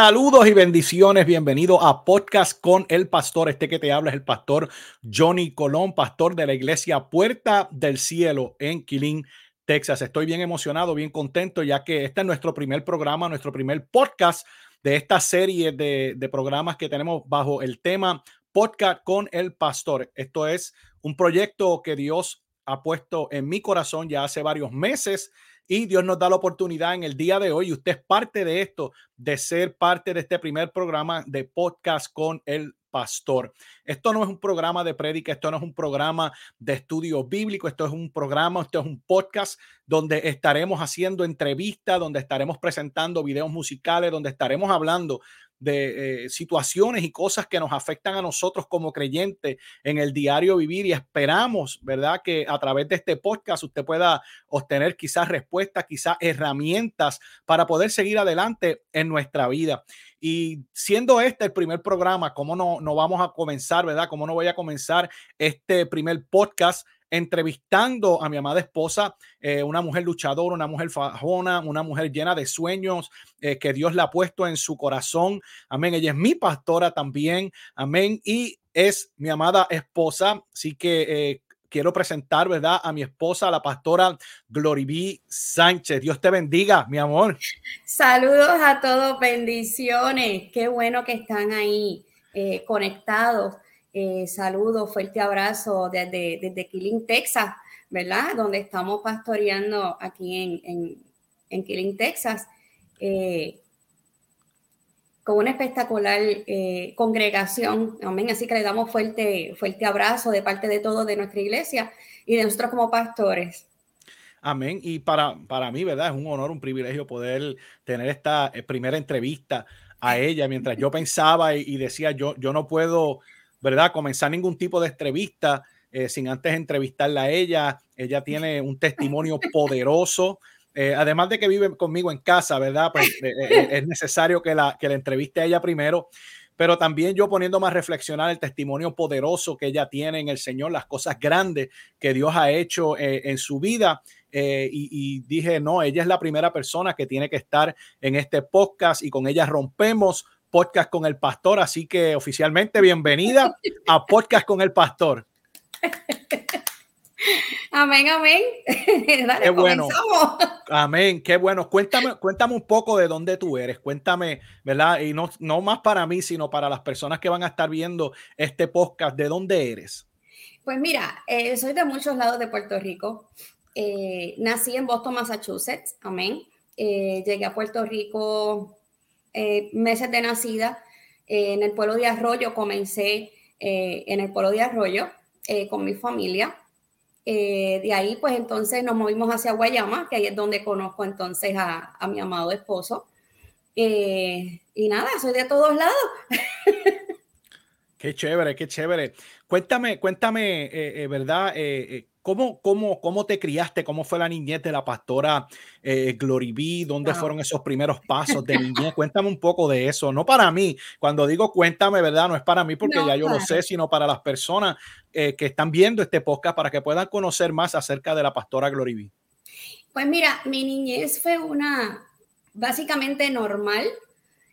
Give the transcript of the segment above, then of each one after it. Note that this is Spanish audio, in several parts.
Saludos y bendiciones. Bienvenido a Podcast con el Pastor. Este que te habla es el pastor Johnny Colón, pastor de la iglesia Puerta del Cielo en Killing, Texas. Estoy bien emocionado, bien contento, ya que este es nuestro primer programa, nuestro primer podcast de esta serie de, de programas que tenemos bajo el tema Podcast con el Pastor. Esto es un proyecto que Dios ha puesto en mi corazón ya hace varios meses y Dios nos da la oportunidad en el día de hoy, usted es parte de esto, de ser parte de este primer programa de podcast con el pastor. Esto no es un programa de prédica, esto no es un programa de estudio bíblico, esto es un programa, esto es un podcast donde estaremos haciendo entrevistas, donde estaremos presentando videos musicales, donde estaremos hablando de eh, situaciones y cosas que nos afectan a nosotros como creyentes en el diario vivir y esperamos, ¿verdad? Que a través de este podcast usted pueda obtener quizás respuestas, quizás herramientas para poder seguir adelante en nuestra vida. Y siendo este el primer programa, ¿cómo no, no vamos a comenzar, ¿verdad? ¿Cómo no voy a comenzar este primer podcast? Entrevistando a mi amada esposa, eh, una mujer luchadora, una mujer fajona, una mujer llena de sueños eh, que Dios le ha puesto en su corazón. Amén. Ella es mi pastora también. Amén. Y es mi amada esposa. Así que eh, quiero presentar, ¿verdad? A mi esposa, la pastora Gloribí Sánchez. Dios te bendiga, mi amor. Saludos a todos, bendiciones. Qué bueno que están ahí conectados. Eh, saludos, fuerte abrazo desde, Killing, Texas, ¿verdad? Donde estamos pastoreando aquí en, Killing, Texas. Eh, con una espectacular eh, congregación, amén. Así que le damos fuerte, fuerte abrazo de parte de todos de nuestra iglesia y de nosotros como pastores. Amén. Y para, para mí, ¿verdad? Es un honor, un privilegio poder tener esta primera entrevista a ella mientras yo pensaba y, y decía, yo, yo no puedo ¿verdad? Comenzar ningún tipo de entrevista eh, sin antes entrevistarla a ella. Ella tiene un testimonio poderoso. Eh, además de que vive conmigo en casa, ¿verdad? Pues eh, es necesario que la, que la entreviste a ella primero pero también yo poniéndome a reflexionar el testimonio poderoso que ella tiene en el Señor, las cosas grandes que Dios ha hecho en su vida. y, y, dije, no, ella es la primera persona que tiene que estar en este podcast y con ella rompemos Podcast con el Pastor. Así que oficialmente bienvenida a Podcast con el Pastor. Amén, amén. qué bueno. Amén, qué bueno. Cuéntame, cuéntame un poco de dónde tú eres. Cuéntame, ¿verdad? Y no, no más para mí, sino para las personas que van a estar viendo este podcast. ¿De dónde eres? Pues mira, eh, soy de muchos lados de Puerto Rico. Eh, nací en Boston, Massachusetts. Amén. Eh, llegué a Puerto Rico eh, meses de nacida eh, en el pueblo de Arroyo, comencé eh, en el pueblo de Arroyo con mi familia. de ahí, pues entonces nos movimos hacia Guayama, que ahí es donde conozco entonces a, a mi amado esposo. y nada, soy de todos lados. Qué chévere, qué chévere. Cuéntame, cuéntame, ¿verdad? ¿Cómo, cómo, ¿Cómo te criaste? ¿Cómo fue la niñez de la pastora eh, Glory ¿Dónde fueron esos primeros pasos de niñez? Cuéntame un poco de eso. No para mí. Cuando digo cuéntame, ¿verdad? No es para mí porque ya yo lo sé, sino para las personas eh, que están viendo este podcast para que puedan conocer más acerca de la pastora Glory Pues mira, mi niñez fue una básicamente normal,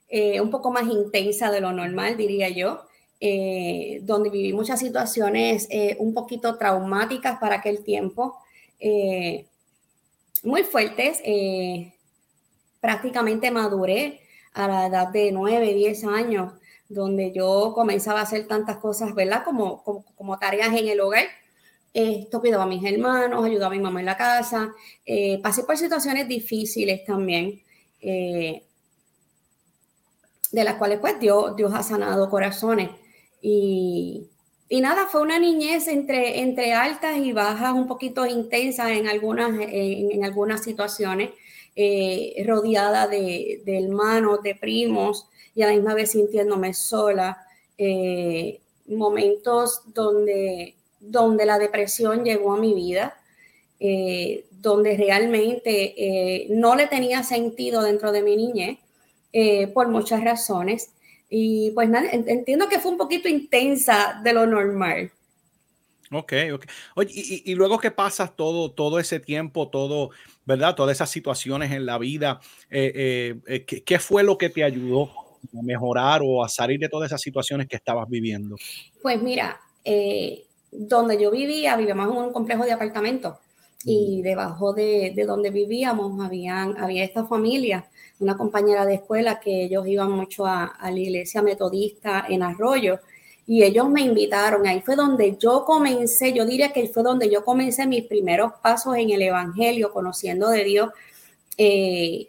eh, un poco más intensa de lo normal, diría yo. Eh, donde viví muchas situaciones eh, un poquito traumáticas para aquel tiempo, eh, muy fuertes. prácticamente maduré a la edad de 9, 10 años, donde yo comenzaba a hacer tantas cosas, ¿verdad? Como, como, tareas en el hogar. Esto cuidaba a mis hermanos, ayudaba a mi mamá en la casa. pasé por situaciones difíciles también de las cuales pues Dios, Dios ha sanado corazones. Y, nada, fue una niñez entre, entre altas y bajas, un poquito intensa en algunas, en, algunas situaciones, eh, rodeada de, hermanos, de primos, y a la misma vez sintiéndome sola. Eh, momentos donde, donde la depresión llegó a mi vida, eh, donde realmente no le tenía sentido dentro de mi niñez, por muchas razones. Y pues nada, entiendo que fue un poquito intensa de lo normal. Ok, ok. Oye, y, luego que pasas todo, todo ese tiempo, todo, ¿verdad? Todas esas situaciones en la vida, eh, eh, eh, ¿qué, fue lo que te ayudó, mejorar o a salir de todas esas situaciones que estabas viviendo? Pues mira, eh, donde yo vivía, vivíamos en un complejo de apartamentos y debajo de, donde vivíamos habían, había esta familia, una compañera de escuela que ellos iban mucho a, a la iglesia metodista en Arroyo y ellos me invitaron. Ahí fue donde yo comencé, yo diría que fue donde yo comencé mis primeros pasos en el Evangelio, conociendo de Dios. Eh,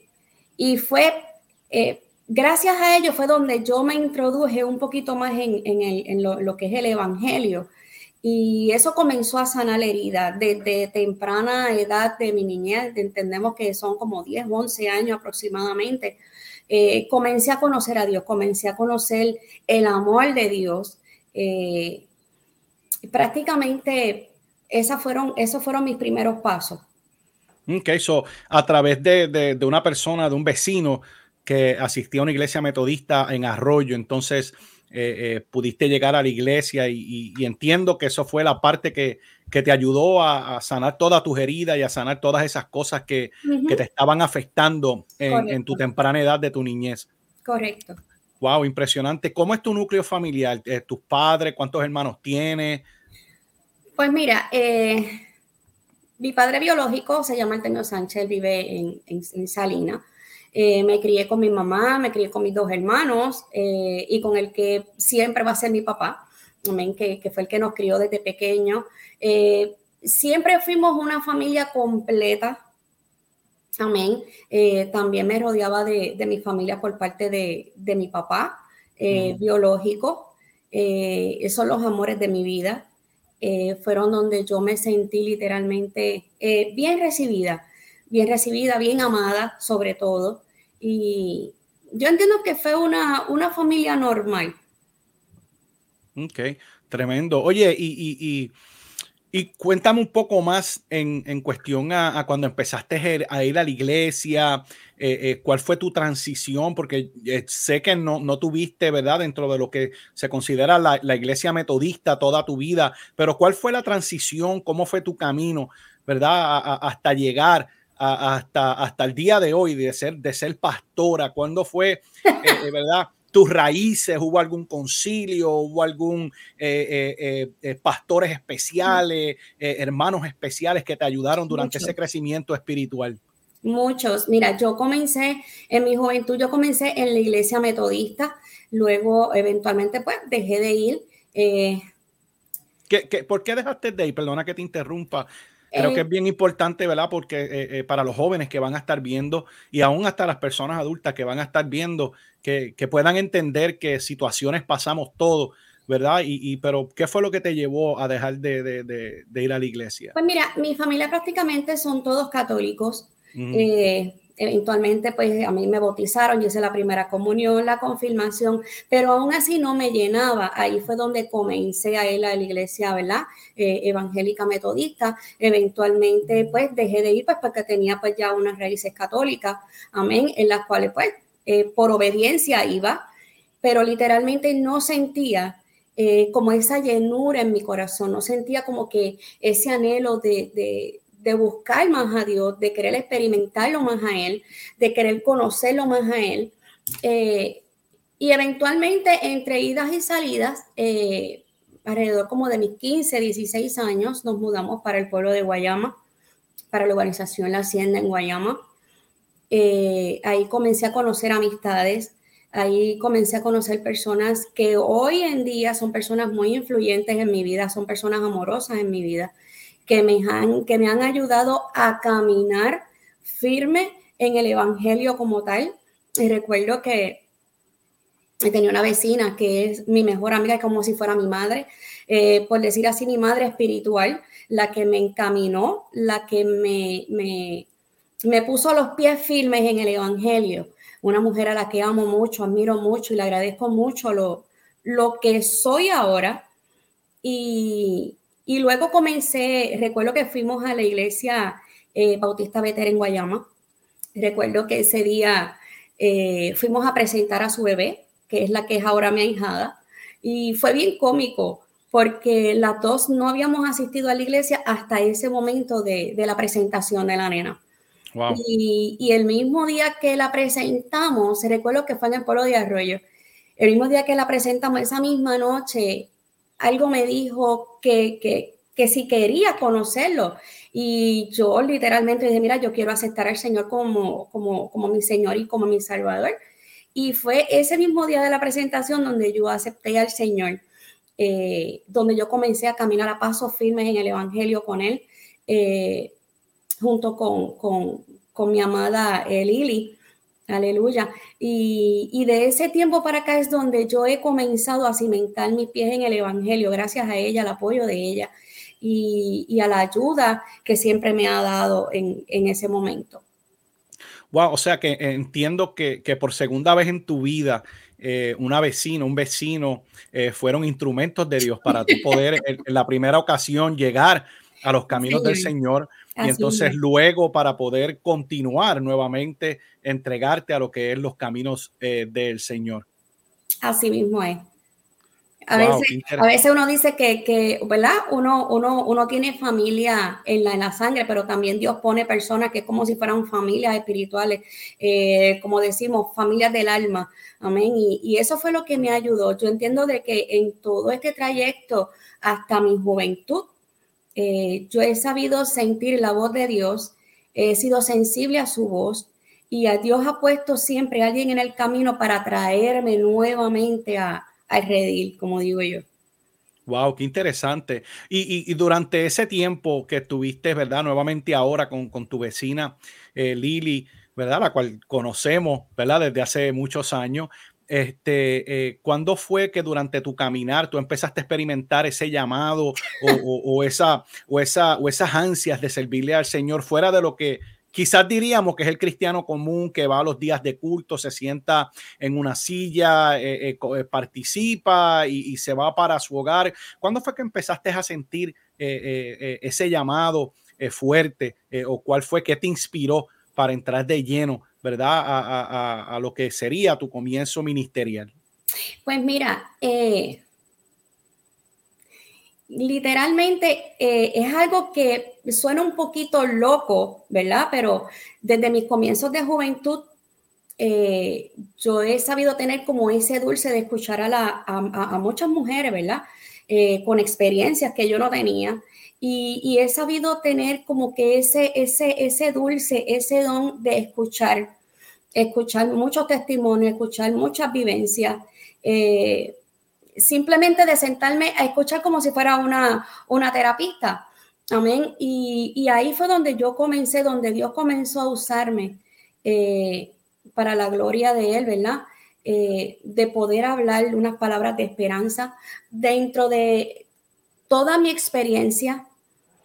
y fue, eh, gracias a ellos fue donde yo me introduje un poquito más en, en, lo, que es el Evangelio. Y eso comenzó a sanar la herida desde temprana edad de mi niñez, entendemos que son como 10, 11 años aproximadamente. Eh, comencé a conocer a Dios, comencé a conocer el amor de Dios, eh, prácticamente esas fueron, esos fueron mis primeros pasos. Ok, so a través de, de, una persona, de un vecino que asistía a una iglesia metodista en Arroyo, entonces eh, eh, pudiste llegar a la iglesia y, entiendo que eso fue la parte que, que te ayudó a, sanar todas tus heridas y a sanar todas esas cosas que, que te estaban afectando en, en, tu temprana edad de tu niñez. Correcto. Wow, impresionante. ¿Cómo es tu núcleo familiar? Eh, ¿Tus padres? ¿Cuántos hermanos tienes? Pues mira, eh, mi padre biológico se llama Antonio Sánchez, vive en, en, Salina. Eh, me crié con mi mamá, me crié con mis dos hermanos y con el que siempre va a ser mi papá, que, que fue el que nos crió desde pequeño. siempre fuimos una familia completa, Amén. Eh, también me rodeaba de, mi familia por parte de, mi papá eh, biológico. Eh, esos son los amores de mi vida. fueron donde yo me sentí literalmente bien recibida, bien recibida, bien amada sobre todo. Y yo entiendo que fue una, una familia normal. Ok, tremendo. Oye, y y cuéntame un poco más en, en cuestión a, cuando empezaste a ir a la iglesia, eh, eh, cuál fue tu transición, porque eh, sé que no, no, tuviste, ¿verdad?, dentro de lo que se considera la, la, iglesia metodista toda tu vida, pero cuál fue la transición, cómo fue tu camino, ¿verdad?, hasta llegar hasta, hasta el día de hoy de ser, de ser pastora, cuándo fue, ¿verdad? tus raíces, hubo algún concilio, hubo algún eh, eh, eh, pastores especiales, hermanos especiales que te ayudaron durante ese crecimiento espiritual. Muchos. Mira, yo comencé en mi juventud, yo comencé en la iglesia metodista, luego eventualmente pues dejé de ir. ¿Qué, por qué dejaste de ir? Perdona que te interrumpa. Creo que es bien importante, ¿verdad? Porque para los jóvenes que van a estar viendo y aún hasta las personas adultas que van a estar viendo que, puedan entender que situaciones pasamos todos, ¿verdad? Y, pero, ¿qué fue lo que te llevó a dejar de, ir a la iglesia? Pues mira, mi familia prácticamente son todos católicos. Eh, eventualmente, pues a mí me bautizaron, yo hice la primera comunión, la confirmación, pero aún así no me llenaba. Ahí fue donde comencé a ir a la iglesia, ¿verdad? Eh, evangélica metodista. Eventualmente, pues dejé de ir, pues porque tenía pues ya unas raíces católicas, amén, en las cuales pues eh, por obediencia iba, pero literalmente no sentía eh, como esa llenura en mi corazón, no sentía como que ese anhelo de, buscar más a Dios, de querer experimentarlo más a Él, de querer conocerlo más a Él. Eh, y eventualmente entre idas y salidas, alrededor como de mis 15, 16 años, nos mudamos para el pueblo de Guayama, para la organización La Hacienda en Guayama. Eh, ahí comencé a conocer amistades, ahí comencé a conocer personas que hoy en día son personas muy influyentes en mi vida, son personas amorosas en mi vida, que me han, que me han ayudado a caminar firme en el Evangelio como tal. Y recuerdo que tenía una vecina que es mi mejor amiga, como si fuera mi madre, eh, por decir así, mi madre espiritual, la que me encaminó, la que me, me me puso los pies firmes en el Evangelio. Una mujer a la que amo mucho, admiro mucho y le agradezco mucho lo, lo que soy ahora. Y, luego comencé, recuerdo que fuimos a la iglesia eh, Bautista Beter en Guayama. Recuerdo que ese día eh, fuimos a presentar a su bebé, que es la que es ahora mi ahijada. Y fue bien cómico porque las dos no habíamos asistido a la iglesia hasta ese momento de, de la presentación de la nena. Y, el mismo día que la presentamos, se recuerdo que fue en el pueblo de Arroyo, el mismo día que la presentamos, esa misma noche, algo me dijo que, que, que si quería conocerlo. Y yo literalmente dije, mira, yo quiero aceptar al Señor como, como, como mi Señor y como mi Salvador. Y fue ese mismo día de la presentación donde yo acepté al Señor, eh, donde yo comencé a caminar a pasos firmes en el Evangelio con Él. Eh, junto con, con, con mi amada eh, Lili. Aleluya. Y, y, de ese tiempo para acá es donde yo he comenzado a cimentar mis pies en el Evangelio, gracias a ella, al apoyo de ella y, y a la ayuda que siempre me ha dado en, en, ese momento. Wow, o sea que entiendo que, que por segunda vez en tu vida, eh, una vecina, un vecino, eh, fueron instrumentos de Dios para tu poder en, en, la primera ocasión llegar a los caminos sí. del Señor y entonces luego para poder continuar nuevamente, entregarte a lo que es los caminos eh, del Señor. Así mismo es. A, wow, veces, a veces uno dice que, que ¿verdad? Uno, uno, uno tiene familia en la, en la sangre, pero también Dios pone personas que es como si fueran familias espirituales, eh, como decimos, familias del alma. Amén. Y, y, eso fue lo que me ayudó. Yo entiendo de que en todo este trayecto, hasta mi juventud, eh, yo he sabido sentir la voz de Dios, he sido sensible a su voz y a Dios ha puesto siempre a alguien en el camino para traerme nuevamente a, al redil, como digo yo. Wow, qué interesante. Y, y, durante ese tiempo que estuviste, ¿verdad? Nuevamente ahora con, con tu vecina eh, Lili, ¿verdad? La cual conocemos, ¿verdad? Desde hace muchos años. Este, eh, ¿Cuándo fue que durante tu caminar tú empezaste a experimentar ese llamado o, esa, o, esa, o esas ansias de servirle al Señor fuera de lo que quizás diríamos que es el cristiano común que va a los días de culto, se sienta en una silla, eh, eh, eh participa y, y, se va para su hogar? ¿Cuándo fue que empezaste a sentir ese llamado fuerte o cuál fue que te inspiró para entrar de lleno ¿verdad? A, a, a, lo que sería tu comienzo ministerial? Pues mira, eh, literalmente eh, es algo que suena un poquito loco, ¿verdad? Pero desde mis comienzos de juventud, eh, yo he sabido tener como ese dulce de escuchar a, la, a muchas mujeres, ¿verdad? Eh, con experiencias que yo no tenía. Y, he sabido tener como que ese, ese, ese dulce, ese don de escuchar escuchar muchos testimonios, escuchar muchas vivencias, eh, simplemente de sentarme a escuchar como si fuera una, una terapista. Amén. Y, y, ahí fue donde yo comencé, donde Dios comenzó a usarme eh, para la gloria de Él, ¿verdad? Eh, de poder hablar unas palabras de esperanza dentro de toda mi experiencia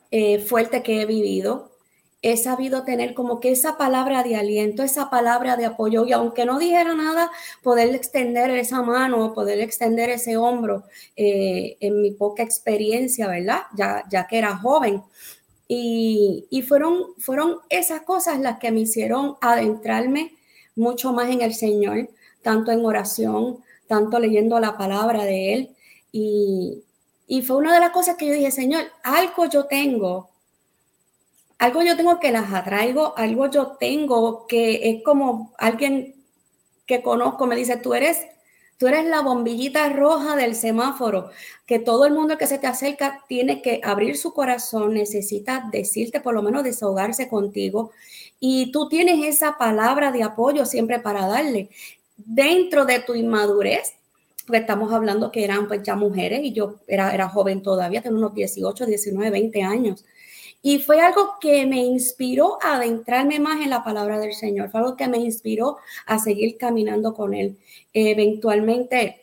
eh, fuerte que he vivido, he sabido tener como que esa palabra de aliento, esa palabra de apoyo, y aunque no dijera nada, poder extender esa mano, poder extender ese hombro eh, en mi poca experiencia, ¿verdad? Ya, ya que era joven. Y, y, fueron, fueron esas cosas las que me hicieron adentrarme mucho más en el Señor, tanto en oración, tanto leyendo la palabra de Él. Y, y fue una de las cosas que yo dije, Señor, algo yo tengo algo yo tengo que las atraigo, algo yo tengo que es como alguien que conozco me dice, tú eres, tú eres la bombillita roja del semáforo, que todo el mundo que se te acerca tiene que abrir su corazón, necesita decirte por lo menos desahogarse contigo y tú tienes esa palabra de apoyo siempre para darle. Dentro de tu inmadurez, porque estamos hablando que eran pues ya mujeres y yo era, era joven todavía, tengo unos 18, 19, 20 años. Y fue algo que me inspiró a adentrarme más en la palabra del Señor, fue algo que me inspiró a seguir caminando con Él. Eventualmente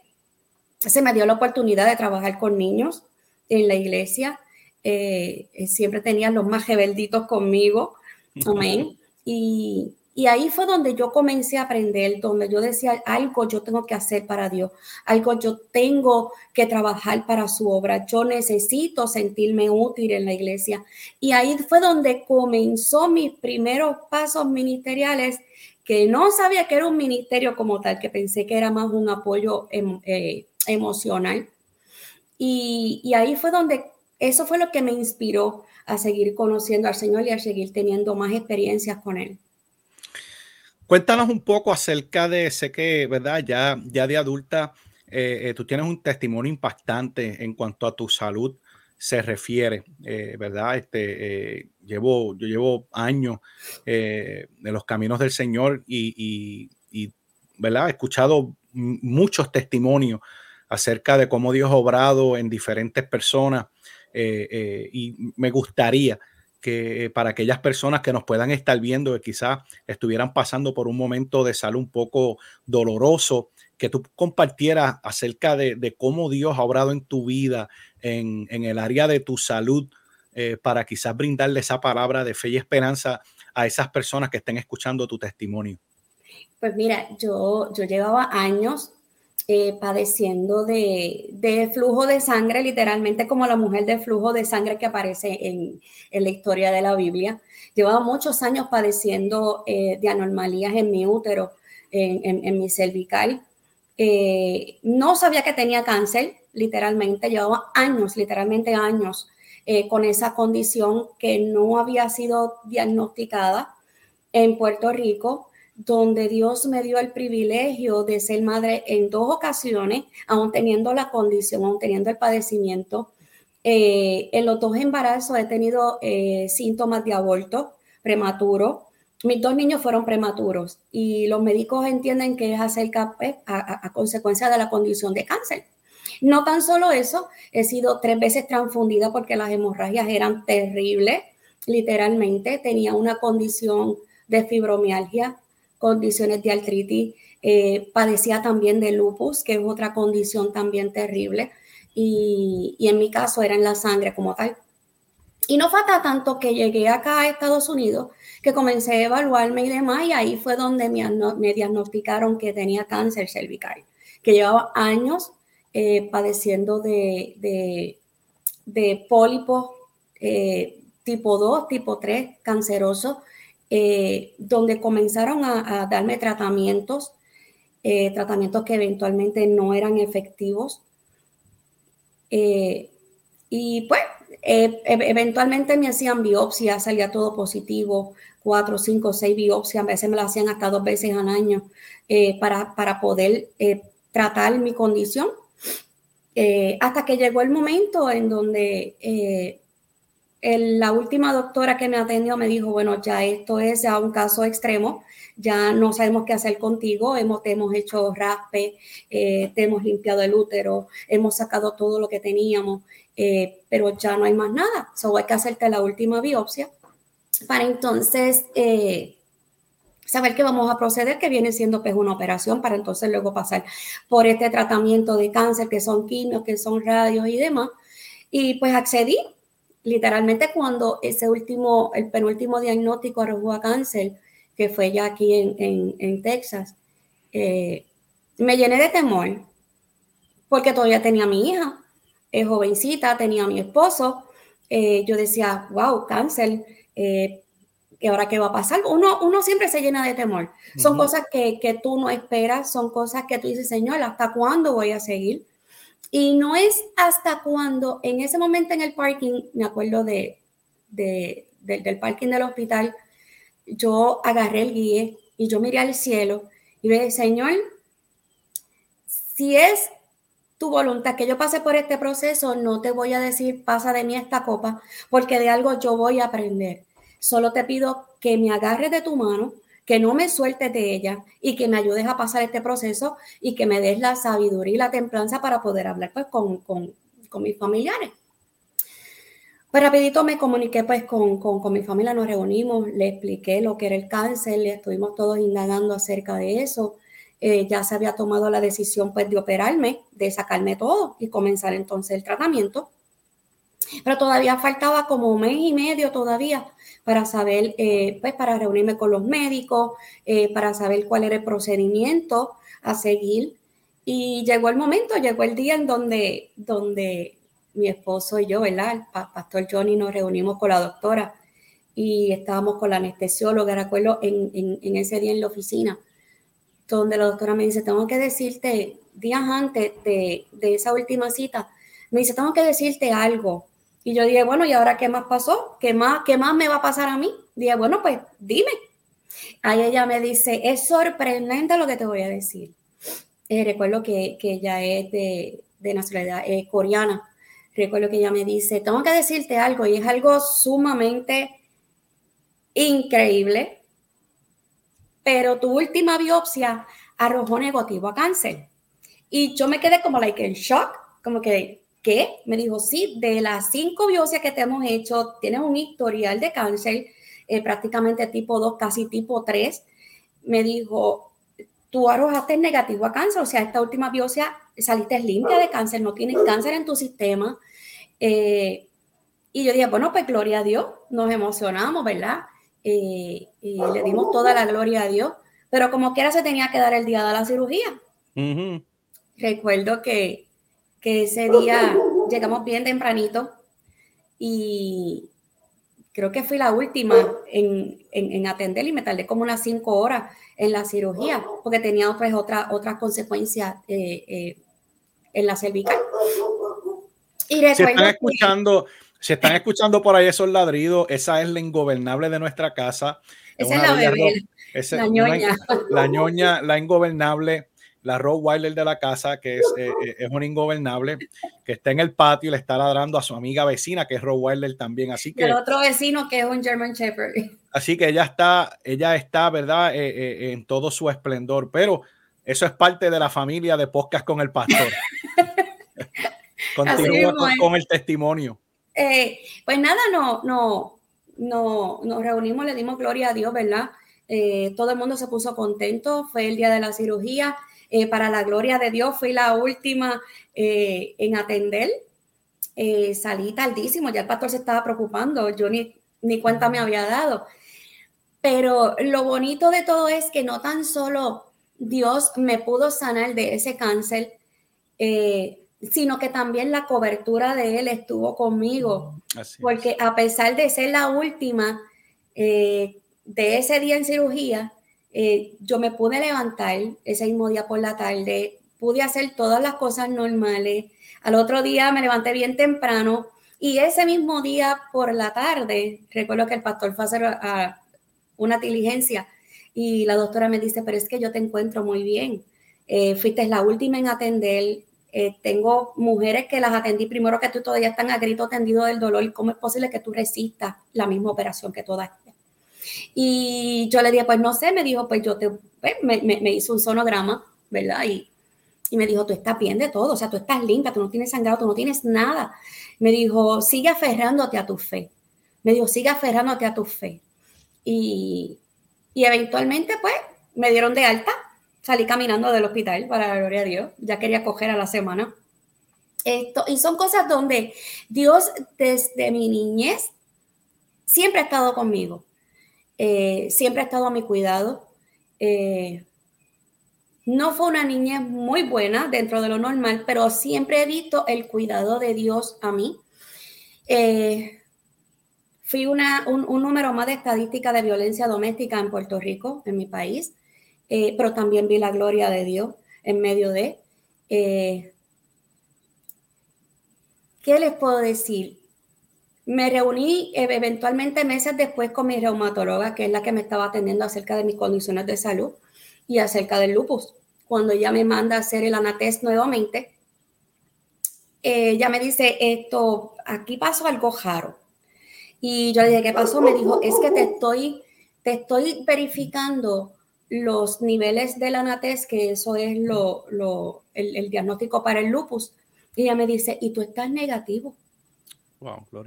se me dio la oportunidad de trabajar con niños en la iglesia. Eh, siempre tenía los más rebelditos conmigo. Amén. Y, y ahí fue donde yo comencé a aprender, donde yo decía, algo yo tengo que hacer para Dios, algo yo tengo que trabajar para su obra, yo necesito sentirme útil en la iglesia. Y ahí fue donde comenzó mis primeros pasos ministeriales, que no sabía que era un ministerio como tal, que pensé que era más un apoyo em, eh, emocional. Y, y ahí fue donde eso fue lo que me inspiró a seguir conociendo al Señor y a seguir teniendo más experiencias con Él. Cuéntanos un poco acerca de, sé que, ¿verdad? Ya, ya de adulta, eh, eh, tú tienes un testimonio impactante en cuanto a tu salud se refiere, eh, ¿verdad? Este, llevo, yo llevo años en los caminos del Señor y, y, ¿verdad? He escuchado muchos testimonios acerca de cómo Dios ha obrado en diferentes personas y me gustaría que para aquellas personas que nos puedan estar viendo, que quizás estuvieran pasando por un momento de salud un poco doloroso, que tú compartieras acerca de, cómo Dios ha obrado en tu vida, en, el área de tu salud, eh, para quizás brindarle esa palabra de fe y esperanza a esas personas que estén escuchando tu testimonio. Pues mira, yo, yo llevaba años eh, padeciendo de, flujo de sangre, literalmente como la mujer de flujo de sangre que aparece en, la historia de la Biblia. Llevaba muchos años padeciendo eh, de anormalías en mi útero, en, mi cervical. Eh, no sabía que tenía cáncer, literalmente, llevaba años, literalmente años, con esa condición que no había sido diagnosticada en Puerto Rico donde Dios me dio el privilegio de ser madre en dos ocasiones, aún teniendo la condición, aún teniendo el padecimiento. Eh, en los dos embarazos he tenido eh, síntomas de aborto prematuro. Mis dos niños fueron prematuros y los médicos entienden que es acerca pues, a, a consecuencia de la condición de cáncer. No tan solo eso, he sido tres veces transfundida porque las hemorragias eran terribles, literalmente. Tenía una condición de fibromialgia condiciones de artritis, eh, padecía también de lupus, que es otra condición también terrible, y, en mi caso era en la sangre como tal. Y no falta tanto que llegué acá a Estados Unidos, que comencé a evaluarme y demás, y ahí fue donde me, diagnosticaron que tenía cáncer cervical, que llevaba años eh, padeciendo de, de, de pólipos eh, tipo 2, tipo 3, canceroso, eh, donde comenzaron a, darme tratamientos, eh, tratamientos que eventualmente no eran efectivos. Eh, y pues e, eventualmente me hacían biopsias, salía todo positivo, cuatro, cinco, seis biopsias, a veces me lo hacían hasta dos veces al año para, para, poder tratar mi condición. hasta que llegó el momento en donde la última doctora que me atendió me dijo, bueno, ya esto es ya un caso extremo, ya no sabemos qué hacer contigo, hemos, te hemos hecho raspe, eh, te hemos limpiado el útero, hemos sacado todo lo que teníamos, eh, pero ya no hay más nada, solo hay que hacerte la última biopsia para entonces eh, saber que vamos a proceder, que viene siendo pues una operación para entonces luego pasar por este tratamiento de cáncer, que son quimios, que son radios y demás. Y pues accedí, literalmente cuando ese último, el penúltimo diagnóstico arrojó a cáncer, que fue ya aquí en, Texas, eh, me llené de temor, porque todavía tenía a mi hija, es jovencita, tenía a mi esposo, eh, yo decía, wow, cáncer, eh, ¿y ahora qué va a pasar? Uno, uno siempre se llena de temor. Son cosas que, que, tú no esperas, son cosas que tú dices, Señor, ¿hasta cuándo voy a seguir? Y no es hasta cuando en ese momento en el parking, me acuerdo de, del parking del hospital, yo agarré el guía y yo miré al cielo y dije, Señor, si es tu voluntad que yo pase por este proceso, no te voy a decir pasa de mí esta copa, porque de algo yo voy a aprender. Solo te pido que me agarres de tu mano, que no me sueltes de ella y que me ayudes a pasar este proceso y que me des la sabiduría y la templanza para poder hablar pues con, con, con mis familiares. Pues rapidito me comuniqué pues con, con, con, mi familia, nos reunimos, le expliqué lo que era el cáncer, le estuvimos todos indagando acerca de eso. Eh, ya se había tomado la decisión pues de operarme, de sacarme todo y comenzar entonces el tratamiento. Pero todavía faltaba como un mes y medio todavía para saber, eh, pues para reunirme con los médicos, eh, para saber cuál era el procedimiento a seguir. Y llegó el momento, llegó el día en donde, donde mi esposo y yo, ¿verdad? El pastor Johnny nos reunimos con la doctora y estábamos con la anestesióloga, recuerdo, en, en, en ese día en la oficina, donde la doctora me dice, tengo que decirte, días antes de, de esa última cita, me dice, tengo que decirte algo Y yo dije, bueno, ¿y ahora qué más pasó? ¿Qué más, qué más me va a pasar a mí? Dije, bueno, pues dime. Ahí ella me dice, es sorprendente lo que te voy a decir. Eh, recuerdo que, que, ella es de, de nacionalidad eh, coreana. Recuerdo que ella me dice, tengo que decirte algo y es algo sumamente increíble, pero tu última biopsia arrojó negativo a cáncer. Y yo me quedé como like en shock, como que, ¿qué? Me dijo, sí, de las cinco biopsias que te hemos hecho, tienes un historial de cáncer, eh, prácticamente tipo 2, casi tipo 3. Me dijo, tú arrojaste negativo a cáncer, o sea, esta última biopsia saliste limpia de cáncer, no tienes cáncer en tu sistema. Eh, y yo dije, bueno, pues gloria a Dios, nos emocionamos, ¿verdad? Eh, y le dimos toda la gloria a Dios, pero como quiera se tenía que dar el día de la cirugía. Recuerdo que, que ese día llegamos bien tempranito y creo que fui la última en, en, atender y me tardé como unas cinco horas en la cirugía porque tenía otras, otras, otras consecuencias eh, eh, en la cervical. Y se están escuchando, se están escuchando por ahí esos ladridos, esa es la ingobernable de nuestra casa. Esa es la bebé, la ñoña. la ñoña, la ingobernable la Wilder de la casa, que es, eh, eh, es un ingobernable, que está en el patio y le está ladrando a su amiga vecina, que es Wilder también. Así que. El otro vecino, que es un German Shepherd. Así que ella está, ella está, ¿verdad?, eh, en todo su esplendor. Pero eso es parte de la familia de podcast con el pastor. Continúa con, el testimonio. pues nada, no, no, no, nos reunimos, le dimos gloria a Dios, ¿verdad? Todo el mundo se puso contento, fue el día de la cirugía, eh, para la gloria de Dios, fui la última eh, en atender. Eh, salí tardísimo, ya el pastor se estaba preocupando, yo ni, ni cuenta me había dado. Pero lo bonito de todo es que no tan solo Dios me pudo sanar de ese cáncer, sino que también la cobertura de Él estuvo conmigo. porque a pesar de ser la última de ese día en cirugía, eh, yo me pude levantar ese mismo día por la tarde, pude hacer todas las cosas normales. Al otro día me levanté bien temprano y ese mismo día por la tarde, recuerdo que el pastor fue a hacer una diligencia y la doctora me dice, pero es que yo te encuentro muy bien. Eh, fuiste la última en atender. Eh, tengo mujeres que las atendí primero que tú todavía están a grito tendido del dolor. ¿Cómo es posible que tú resistas la misma operación que todas y yo le dije, pues no sé, me dijo, pues yo te, pues, me, me, hizo un sonograma, ¿verdad? Y, y, me dijo, tú estás bien de todo, o sea, tú estás limpia, tú no tienes sangrado, tú no tienes nada. Me dijo, sigue aferrándote a tu fe. Me dijo, sigue aferrándote a tu fe. Y, y eventualmente, pues, me dieron de alta, salí caminando del hospital, para la gloria a Dios, ya quería coger a la semana. Esto, y son cosas donde Dios desde mi niñez siempre ha estado conmigo. Eh, siempre ha estado a mi cuidado. Eh, no fue una niñez muy buena dentro de lo normal, pero siempre he visto el cuidado de Dios a mí. Eh, fui una, un, número más de estadística de violencia doméstica en Puerto Rico, en mi país, pero también vi la gloria de Dios en medio de. ¿Qué les puedo decir? Me reuní eh, eventualmente meses después con mi reumatóloga, que es la que me estaba atendiendo acerca de mis condiciones de salud y acerca del lupus. Cuando ella me manda a hacer el anatest nuevamente, ella me dice, esto, aquí pasó algo raro. Y yo le dije, ¿qué pasó? Me dijo, es que te estoy, te estoy verificando los niveles del anatest, que eso es lo, lo el, el diagnóstico para el lupus. Y ella me dice, ¿y tú estás negativo?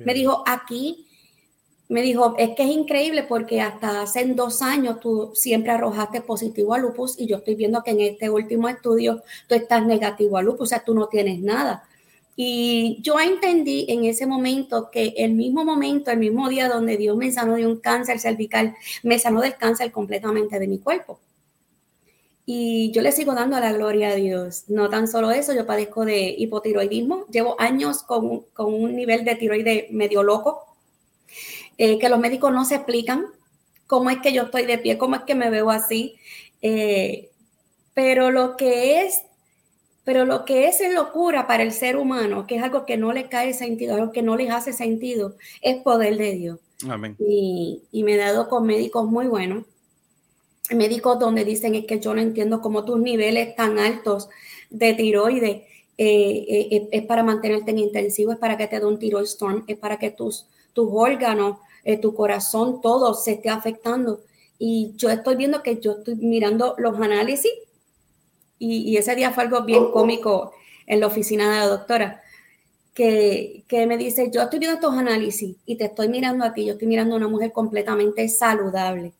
Me dijo, aquí, me dijo, es que es increíble porque hasta hace dos años tú siempre arrojaste positivo a lupus y yo estoy viendo que en este último estudio tú estás negativo a lupus, o sea, tú no tienes nada. Y yo entendí en ese momento que el mismo momento, el mismo día donde Dios me sanó de un cáncer cervical, me sanó del cáncer completamente de mi cuerpo. Y yo le sigo dando la gloria a Dios. No tan solo eso, yo padezco de hipotiroidismo. Llevo años con, con un nivel de tiroide medio loco, eh, que los médicos no se explican cómo es que yo estoy de pie, cómo es que me veo así. Eh, pero lo que es Pero lo que es locura para el ser humano, que es algo que no le cae sentido, algo que no les hace sentido, es poder de Dios. Amén. Y, y me he dado con médicos muy buenos, médicos donde dicen es que yo no entiendo cómo tus niveles tan altos de tiroides eh, eh, es para mantenerte en intensivo, es para que te dé un tiroid storm, es para que tus, tus órganos, eh, tu corazón, todo se esté afectando. Y yo estoy viendo que yo estoy mirando los análisis y, ese día fue algo bien cómico en la oficina de la doctora, que, que, me dice, yo estoy viendo estos análisis y te estoy mirando a ti, yo estoy mirando a una mujer completamente saludable,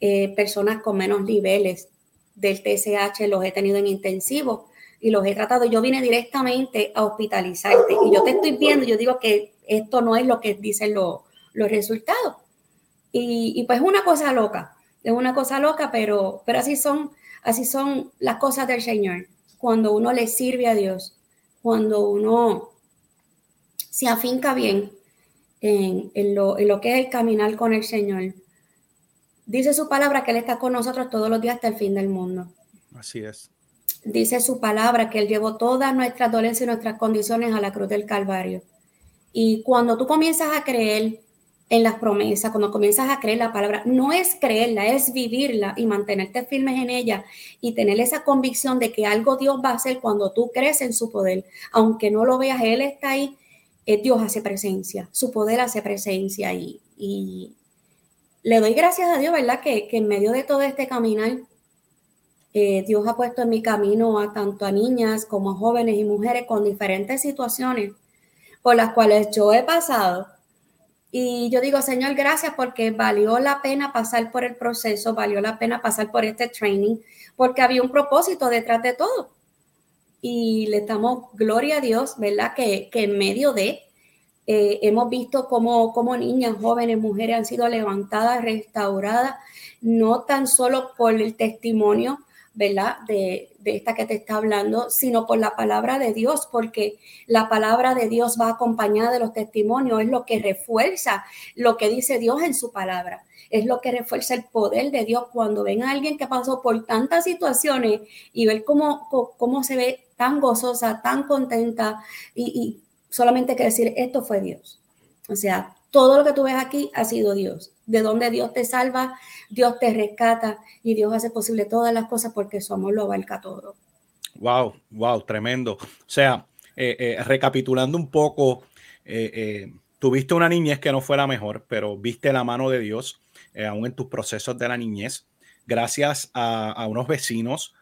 eh, personas con menos niveles del TSH los he tenido en intensivo y los he tratado. Yo vine directamente a hospitalizarte y yo te estoy viendo, yo digo que esto no es lo que dicen los resultados. Y, y pues es una cosa loca, es una cosa loca, pero, pero así son Así son las cosas del Señor. Cuando uno le sirve a Dios, cuando uno se afinca bien en, lo, en lo que es el caminar con el Señor. Dice su palabra que Él está con nosotros todos los días hasta el fin del mundo. Así es. Dice su palabra que Él llevó todas nuestras dolencias y nuestras condiciones a la cruz del Calvario. Y cuando tú comienzas a creer en las promesas, cuando comienzas a creer la palabra, no es creerla, es vivirla y mantenerte firmes en ella y tener esa convicción de que algo Dios va a hacer cuando tú crees en su poder. Aunque no lo veas, Él está ahí, eh, Dios hace presencia, su poder hace presencia y, y le doy gracias a Dios, ¿verdad? Que, en medio de todo este caminar, eh, Dios ha puesto en mi camino a tanto a niñas como a jóvenes y mujeres con diferentes situaciones por las cuales yo he pasado y yo digo, Señor, gracias porque valió la pena pasar por el proceso, valió la pena pasar por este training, porque había un propósito detrás de todo. Y le damos gloria a Dios, ¿verdad? Que, en medio de, eh, hemos visto cómo, cómo niñas, jóvenes, mujeres han sido levantadas, restauradas, no tan solo por el testimonio ¿verdad? De, esta que te está hablando, sino por la palabra de Dios, porque la palabra de Dios va acompañada de los testimonios, es lo que refuerza lo que dice Dios en su palabra, es lo que refuerza el poder de Dios cuando ven a alguien que pasó por tantas situaciones y ver cómo, cómo se ve tan gozosa, tan contenta y solamente que decir, esto fue Dios. O sea, todo lo que tú ves aquí ha sido Dios. De donde Dios te salva, Dios te rescata y Dios hace posible todas las cosas porque su amor lo abarca todo. Wow, wow, tremendo. O sea, eh, eh, recapitulando un poco, eh, tuviste una niñez que no fue la mejor, pero viste la mano de Dios aún en tus procesos de la niñez, gracias a, a unos vecinos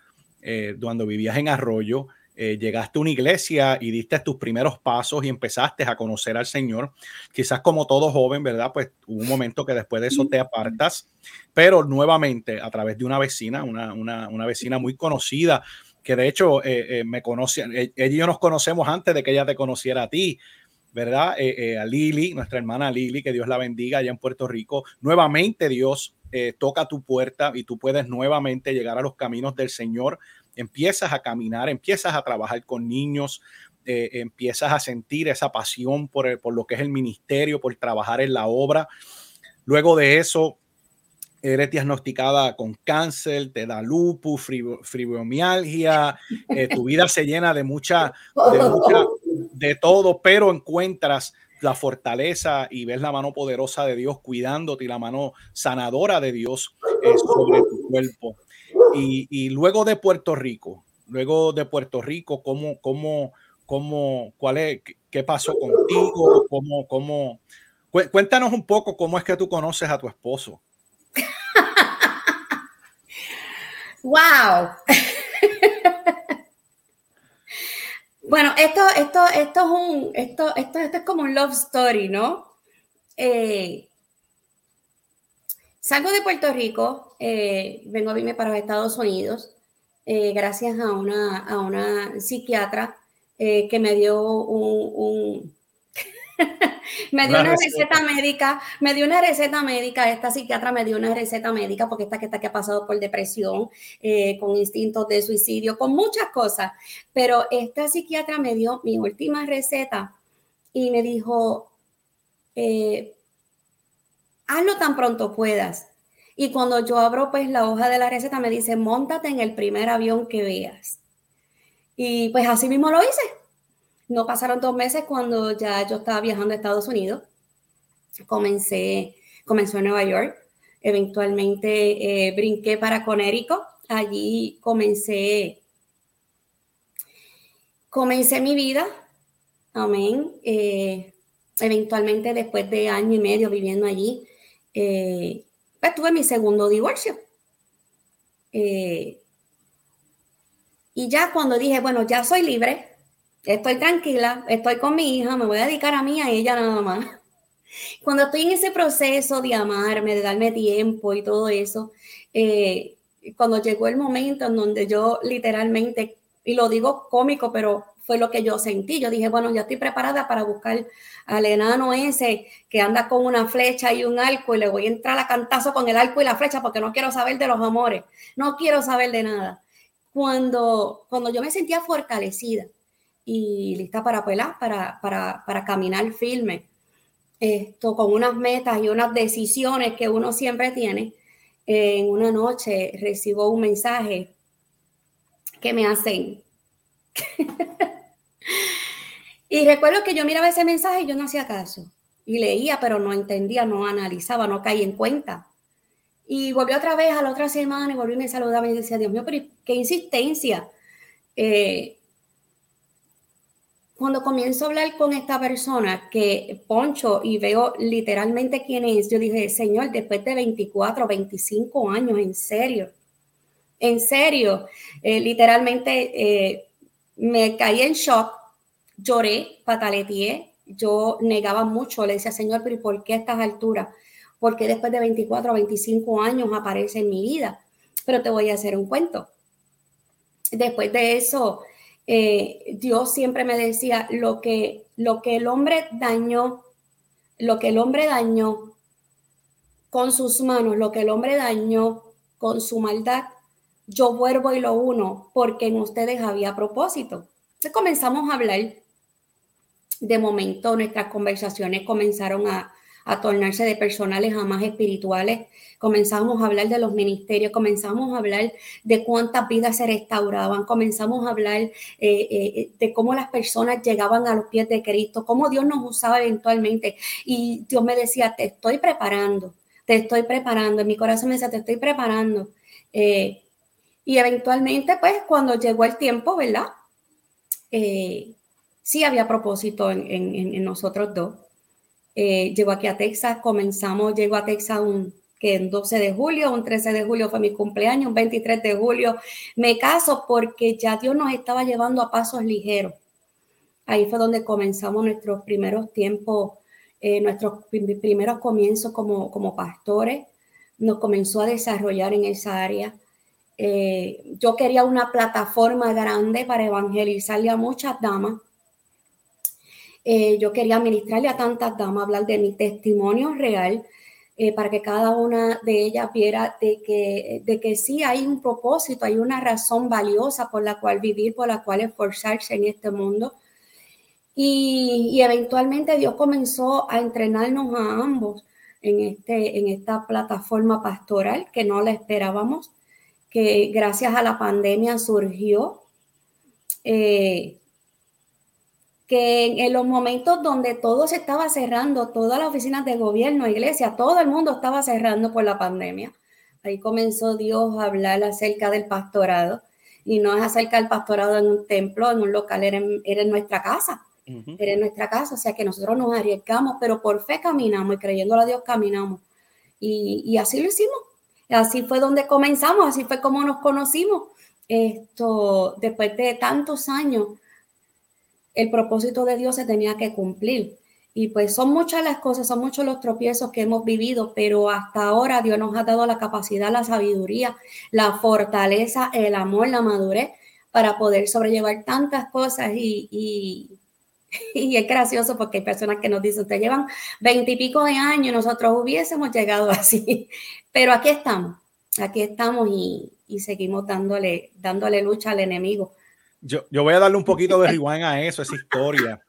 cuando vivías en Arroyo, eh, llegaste a una iglesia y diste tus primeros pasos y empezaste a conocer al Señor. Quizás como todo joven, ¿verdad? Pues hubo un momento que después de eso te apartas, pero nuevamente a través de una vecina, una, una, una vecina muy conocida, que de hecho eh, eh, me conoce, ella y yo nos conocemos antes de que ella te conociera a ti. ¿Verdad? a Lili, nuestra hermana Lili, que Dios la bendiga allá en Puerto Rico. Nuevamente Dios toca tu puerta y tú puedes nuevamente llegar a los caminos del Señor empiezas a caminar, empiezas a trabajar con niños, eh, empiezas a sentir esa pasión por, por lo que es el ministerio, por trabajar en la obra. Luego de eso, eres diagnosticada con cáncer, te da lupus, fibromialgia, eh, tu vida se llena de mucha, de todo, pero encuentras la fortaleza y ves la mano poderosa de Dios cuidándote y la mano sanadora de Dios eh, sobre tu cuerpo. Y, luego de Puerto Rico, luego de Puerto Rico, ¿cómo, cómo, cómo, cuál es, qué pasó contigo? ¿Cómo, cómo? Cuéntanos un poco cómo es que tú conoces a tu esposo. ¡Wow! bueno, esto, esto, esto es un, esto, esto, esto es como un love story, ¿no? Eh, Salgo de Puerto Rico, eh, vengo a vivir para los Estados Unidos, eh, gracias a una, a una psiquiatra eh, que me dio un, me dio una, receta. médica, me dio una receta médica, esta psiquiatra me dio una receta médica porque esta que está que ha pasado por depresión, con instintos de suicidio, con muchas cosas, pero esta psiquiatra me dio mi última receta y me dijo, hazlo tan pronto puedas. Y cuando yo abro pues la hoja de la receta me dice, montate en el primer avión que veas. Y pues así mismo lo hice. No pasaron dos meses cuando ya yo estaba viajando a Estados Unidos. Comencé, comencé en Nueva York. Eventualmente eh, brinqué para Connecticut. Allí comencé, comencé mi vida. Amén. Eh, eventualmente, después de año y medio viviendo allí, eh, pues tuve mi segundo divorcio. Eh, y ya cuando dije, bueno, ya soy libre, estoy tranquila, estoy con mi hija, me voy a dedicar a mí, a ella nada más. Cuando estoy en ese proceso de amarme, de darme tiempo y todo eso, eh, cuando llegó el momento en donde yo literalmente, y lo digo cómico, pero fue lo que yo sentí. Yo dije, bueno, ya estoy preparada para buscar al enano ese que anda con una flecha y un arco y le voy a entrar a cantazo con el arco y la flecha porque no quiero saber de los amores, no quiero saber de nada. Cuando, cuando yo me sentía fortalecida y lista para pelar, para, para, para caminar firme, esto con unas metas y unas decisiones que uno siempre tiene, en una noche recibo un mensaje que me hacen y recuerdo que yo miraba ese mensaje y yo no hacía caso. Y leía, pero no entendía, no analizaba, no caía en cuenta. Y volvió otra vez a la otra semana y volví y me saludaba y decía, Dios mío, pero qué insistencia. Eh, cuando comienzo a hablar con esta persona que poncho y veo literalmente quién es, yo dije, Señor, después de 24, 25 años, en serio, en serio, eh, literalmente eh, me caí en shock, lloré, pataleteé, yo negaba mucho, le decía, Señor, pero ¿y por qué a estas alturas? Porque después de 24 o 25 años aparece en mi vida. Pero te voy a hacer un cuento. Después de eso, eh, Dios siempre me decía, lo que, lo que el hombre dañó, lo que el hombre dañó con sus manos, lo que el hombre dañó con su maldad, yo vuelvo y lo uno porque en ustedes había propósito. Entonces comenzamos a hablar. De momento nuestras conversaciones comenzaron a, tornarse de personales a más espirituales. Comenzamos a hablar de los ministerios, comenzamos a hablar de cuántas vidas se restauraban, comenzamos a hablar eh, eh, de cómo las personas llegaban a los pies de Cristo, cómo Dios nos usaba eventualmente. Y Dios me decía, te estoy preparando, te estoy preparando. En mi corazón me decía, te estoy preparando. Eh, y eventualmente, pues, cuando llegó el tiempo, ¿verdad? Eh, sí había propósito en, nosotros dos. Eh, llegó aquí a Texas, comenzamos, llegó a Texas un que en 12 de julio, un 13 de julio fue mi cumpleaños, un 23 de julio me caso porque ya Dios nos estaba llevando a pasos ligeros. Ahí fue donde comenzamos nuestros primeros tiempos, eh, nuestros primeros comienzos como, como pastores. Nos comenzó a desarrollar en esa área. Eh, yo quería una plataforma grande para evangelizarle a muchas damas. Eh, yo quería ministrarle a tantas damas, hablar de mi testimonio real, eh, para que cada una de ellas viera de que, de que sí hay un propósito, hay una razón valiosa por la cual vivir, por la cual esforzarse en este mundo. Y, y eventualmente Dios comenzó a entrenarnos a ambos en, este, en esta plataforma pastoral que no la esperábamos que gracias a la pandemia surgió, eh, que en, los momentos donde todo se estaba cerrando, todas las oficinas de gobierno, iglesia, todo el mundo estaba cerrando por la pandemia. Ahí comenzó Dios a hablar acerca del pastorado. Y no es acerca del pastorado en un templo, en un local, era en, nuestra casa. Era en nuestra casa, o sea que nosotros nos arriesgamos, pero por fe caminamos y creyéndole a Dios caminamos. Y, y así lo hicimos. Así fue donde comenzamos, así fue como nos conocimos. Esto, después de tantos años, el propósito de Dios se tenía que cumplir. Y pues son muchas las cosas, son muchos los tropiezos que hemos vivido, pero hasta ahora Dios nos ha dado la capacidad, la sabiduría, la fortaleza, el amor, la madurez para poder sobrellevar tantas cosas y, y, y es gracioso porque hay personas que nos dicen, ustedes llevan veintipico de años, nosotros hubiésemos llegado así, pero aquí estamos, aquí estamos y, seguimos dándole, dándole lucha al enemigo. Yo, yo voy a darle un poquito de rewind a eso, esa historia,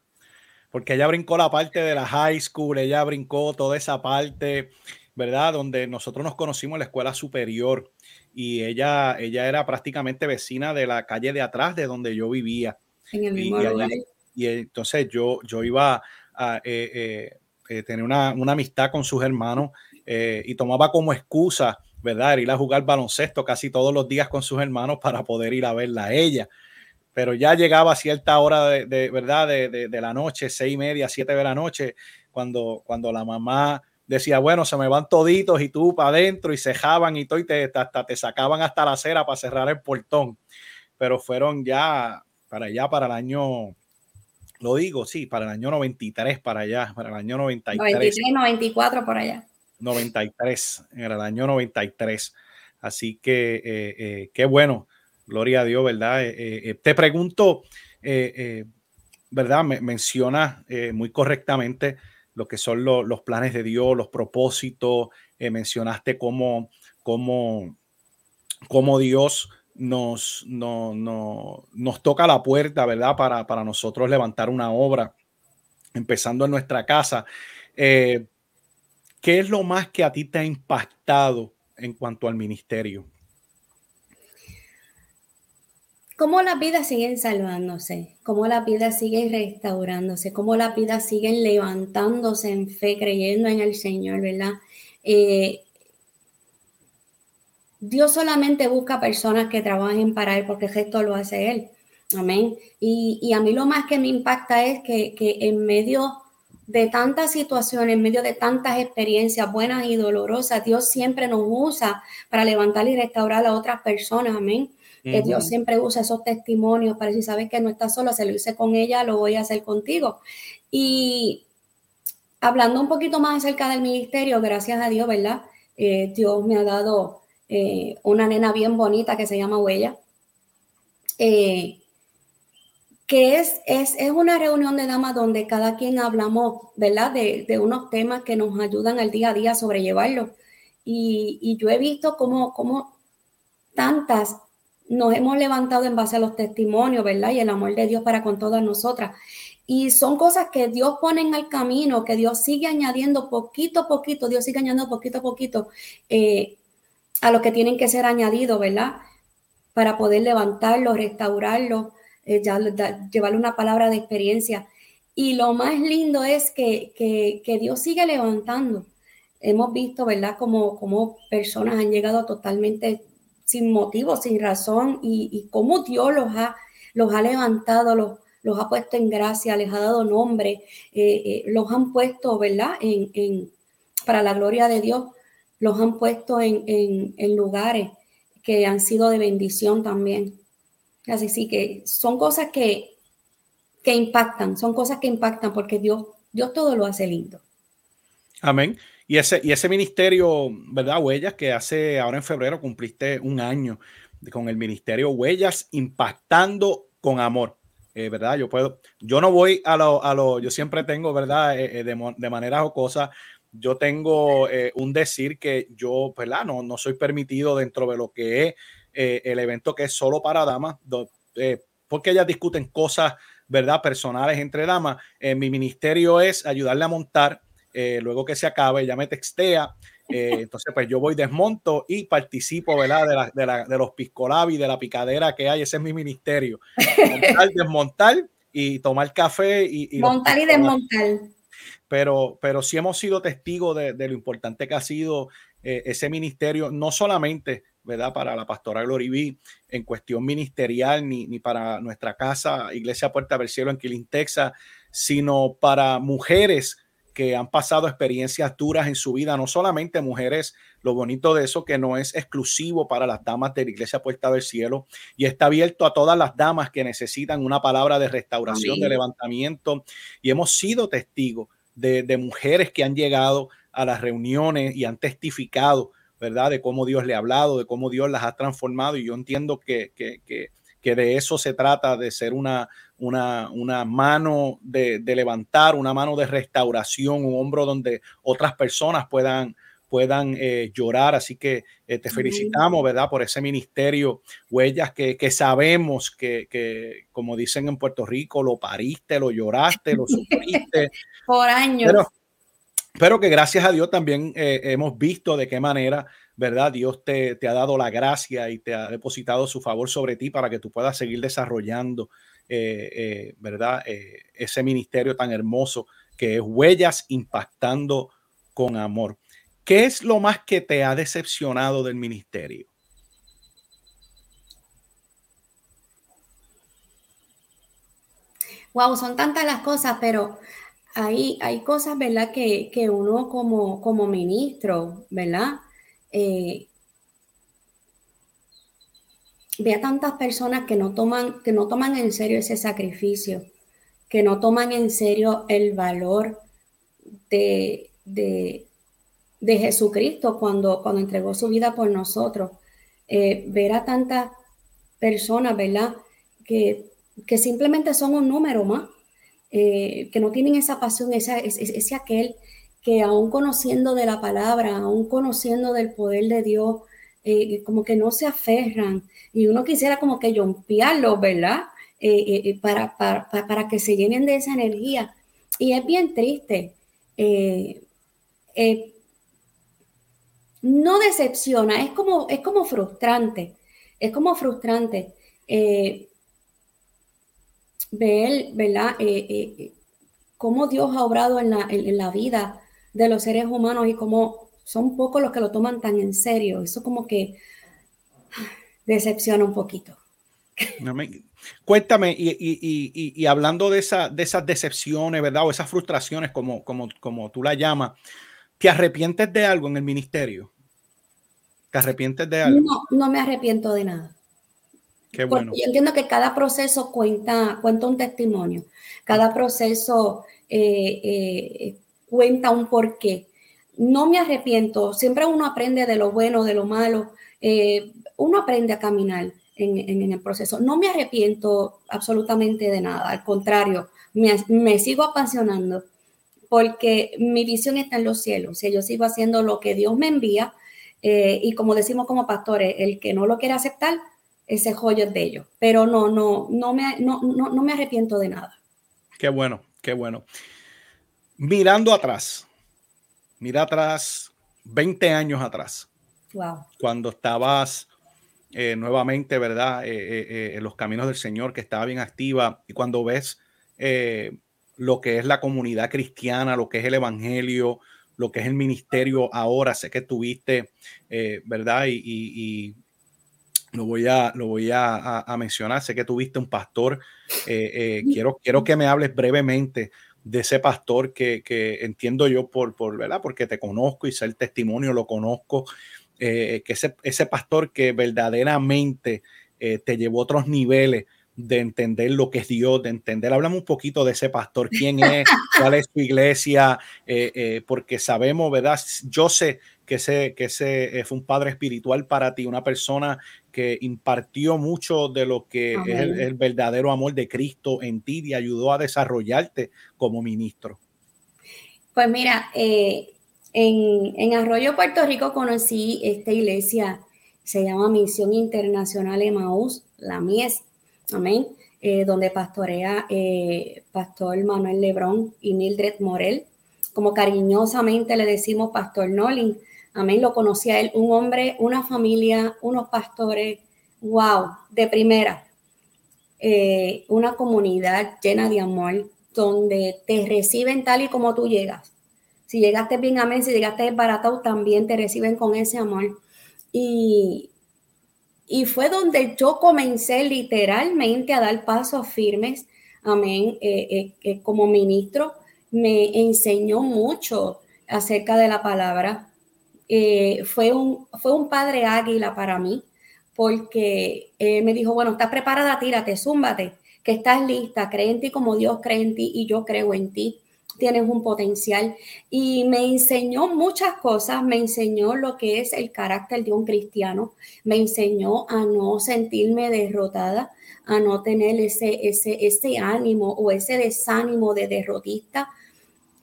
porque ella brincó la parte de la high school, ella brincó toda esa parte, ¿verdad? Donde nosotros nos conocimos en la escuela superior y ella, ella era prácticamente vecina de la calle de atrás de donde yo vivía. En el mismo y, lugar. Y, entonces yo, yo iba a eh, eh, tener una, una, amistad con sus hermanos y tomaba como excusa, ¿verdad? Ir a jugar baloncesto casi todos los días con sus hermanos para poder ir a verla a ella pero ya llegaba a cierta hora de, verdad de, de, la noche, seis y media, siete de la noche, cuando, cuando la mamá decía, bueno, se me van toditos y tú para adentro y cejaban y todo y te, hasta te sacaban hasta la acera para cerrar el portón. Pero fueron ya para allá, para el año, lo digo, sí, para el año 93, para allá, para el año 93. 93, 94 por allá. 93, era el año 93. Así que eh, eh, qué bueno Gloria a Dios, ¿verdad? Eh, te pregunto, ¿verdad? Me, menciona muy correctamente lo que son los planes de Dios, los propósitos. mencionaste cómo, cómo, cómo Dios nos, no, nos toca la puerta, ¿verdad? Para, para, nosotros levantar una obra, empezando en nuestra casa. ¿Qué es lo más que a ti te ha impactado en cuanto al ministerio? cómo las vidas siguen salvándose, cómo las vidas siguen restaurándose, cómo las vidas siguen levantándose en fe, creyendo en el Señor, ¿verdad? Eh, Dios solamente busca personas que trabajen para Él porque el gesto lo hace Él. Amén. Y, a mí lo más que me impacta es que, que en medio de tantas situaciones, en medio de tantas experiencias buenas y dolorosas, Dios siempre nos usa para levantar y restaurar a otras personas. Amén que Dios siempre usa esos testimonios para decir, sabes que no estás solo, se lo hice con ella, lo voy a hacer contigo. Y hablando un poquito más acerca del ministerio, gracias a Dios, ¿verdad? Eh, Dios me ha dado eh, una nena bien bonita que se llama Huella. Eh, que es, es, es, una reunión de damas donde cada quien hablamos, ¿verdad? De, de, unos temas que nos ayudan al día a día a sobrellevarlo. Y, y yo he visto cómo, cómo tantas nos hemos levantado en base a los testimonios, ¿verdad? Y el amor de Dios para con todas nosotras. Y son cosas que Dios pone en el camino, que Dios sigue añadiendo poquito a poquito, Dios sigue añadiendo poquito a poquito eh, a lo que tienen que ser añadidos, ¿verdad? Para poder levantarlo, restaurarlo, eh, ya, llevarle una palabra de experiencia. Y lo más lindo es que, que, Dios sigue levantando. Hemos visto, ¿verdad? Como, como personas han llegado totalmente sin motivo, sin razón, y, cómo Dios los ha, los ha levantado, los, los ha puesto en gracia, les ha dado nombre, eh, eh, los han puesto, ¿verdad? En, para la gloria de Dios, los han puesto en, lugares que han sido de bendición también. Así sí que son cosas que, que impactan, son cosas que impactan porque Dios, Dios todo lo hace lindo. Amén. Y ese, y ese ministerio, ¿verdad? Huellas, que hace ahora en febrero cumpliste un año con el ministerio Huellas, impactando con amor. Eh, ¿Verdad? Yo puedo, yo no voy a lo, a lo yo siempre tengo, ¿verdad? Eh, eh, de, de manera jocosa, yo tengo un decir que yo, ¿verdad? No, no soy permitido dentro de lo que es el evento que es solo para damas, porque ellas discuten cosas, ¿verdad? Personales entre damas. mi ministerio es ayudarle a montar eh, luego que se acabe, ella me textea. Eh, entonces, pues yo voy, desmonto y participo, ¿verdad? De, la, de, la, de los piscolabis, de la picadera que hay. Ese es mi ministerio. Montar, desmontar y tomar café. Y, Montar y desmontar. Pero, pero sí hemos sido testigos de, de lo importante que ha sido eh, ese ministerio, no solamente, ¿verdad? Para la pastora Gloriví en cuestión ministerial, ni, ni para nuestra casa, Iglesia Puerta del Cielo en Killing, Texas, sino para mujeres que han pasado experiencias duras en su vida, no solamente mujeres, lo bonito de eso que no es exclusivo para las damas de la Iglesia Puerta del Cielo y está abierto a todas las damas que necesitan una palabra de restauración, de levantamiento y hemos sido testigos de, mujeres que han llegado a las reuniones y han testificado, ¿verdad? De cómo Dios le ha hablado, de cómo Dios las ha transformado y yo entiendo que, que, que que de eso se trata, de ser una, una, una mano de, levantar, una mano de restauración, un hombro donde otras personas puedan, puedan eh, llorar. Así que eh, te felicitamos, ¿verdad? Por ese ministerio, huellas que, sabemos que, como dicen en Puerto Rico, lo pariste, lo lloraste, lo sufriste. Por años. Pero, que gracias a Dios también eh, hemos visto de qué manera ¿verdad? Dios te, ha dado la gracia y te ha depositado su favor sobre ti para que tú puedas seguir desarrollando, eh, eh, ¿verdad? Ese ministerio tan hermoso que es Huellas Impactando con Amor. ¿Qué es lo más que te ha decepcionado del ministerio? Wow, son tantas las cosas, pero hay, hay cosas, ¿verdad? Que, que uno como, como ministro, ¿verdad? eh, ve a tantas personas que no toman, que no toman en serio ese sacrificio, que no toman en serio el valor de, de, Jesucristo cuando, cuando entregó su vida por nosotros. Eh, ver a tantas personas, ¿verdad? Que, que simplemente son un número más, eh, que no tienen esa pasión, ese, ese aquel que aún conociendo de la palabra, aún conociendo del poder de Dios, eh, como que no se aferran y uno quisiera como que yompearlos, ¿verdad? Para, para, para, que se llenen de esa energía. Y es bien triste. No decepciona, es como, es como frustrante, es como frustrante ver, ¿verdad? cómo Dios ha obrado en la, en la vida de los seres humanos y como son pocos los que lo toman tan en serio. Eso como que decepciona un poquito. Cuéntame, y, hablando de, esa, de esas decepciones, ¿verdad? O esas frustraciones, como, como, como tú la llamas, ¿te arrepientes de algo en el ministerio? ¿Te arrepientes de algo? No, no me arrepiento de nada. Qué bueno. yo entiendo que cada proceso cuenta, cuenta un testimonio. Cada proceso eh, eh, cuenta un porqué. No me arrepiento, siempre uno aprende de lo bueno, de lo malo, eh, uno aprende a caminar en, el proceso. No me arrepiento absolutamente de nada, al contrario, me, sigo apasionando porque mi visión está en los cielos. Si yo sigo haciendo lo que Dios me envía, eh, y como decimos como pastores, el que no lo quiere aceptar, ese joyo es de ellos. Pero no, no, no me, no, no me arrepiento de nada. Qué bueno, qué bueno mirando atrás, mira atrás, 20 años atrás, cuando estabas eh, nuevamente, ¿verdad? Eh, eh, en los caminos del Señor, que estaba bien activa, y cuando ves lo que es la comunidad cristiana, lo que es el Evangelio, lo que es el ministerio ahora, sé que tuviste, ¿verdad? Y, lo voy a, lo voy a, mencionar, sé que tuviste un pastor, quiero, quiero que me hables brevemente de ese pastor que, entiendo yo por, por, ¿verdad? Porque te conozco y sé el testimonio, lo conozco, eh, que ese, ese pastor que verdaderamente eh, te llevó a otros niveles de entender lo que es Dios, de entender, hablamos un poquito de ese pastor, quién es, cuál es su iglesia, eh, porque sabemos, ¿verdad? Yo sé que ese, que ese fue un padre espiritual para ti, una persona que impartió mucho de lo que es el, verdadero amor de Cristo en ti y ayudó a desarrollarte como ministro. Pues mira, eh, en, Arroyo, Puerto Rico, conocí esta iglesia, se llama Misión Internacional Emaús, la Mies, amén, eh, donde pastorea eh, Pastor Manuel Lebrón y Mildred Morel, como cariñosamente le decimos Pastor Nolin. Amén, lo conocía él, un hombre, una familia, unos pastores, wow, de primera. Eh, una comunidad llena de amor, donde te reciben tal y como tú llegas. Si llegaste bien, amén, si llegaste baratado, también te reciben con ese amor. Y, y fue donde yo comencé literalmente a dar pasos firmes, amén, eh, eh, como ministro. Me enseñó mucho acerca de la palabra, eh, fue, un, fue un padre águila para mí, porque me dijo, bueno, estás preparada, tírate, zúmbate, que estás lista, cree en ti como Dios cree en ti y yo creo en ti. Tienes un potencial. Y me enseñó muchas cosas, me enseñó lo que es el carácter de un cristiano, me enseñó a no sentirme derrotada, a no tener ese, ese, ese ánimo o ese desánimo de derrotista.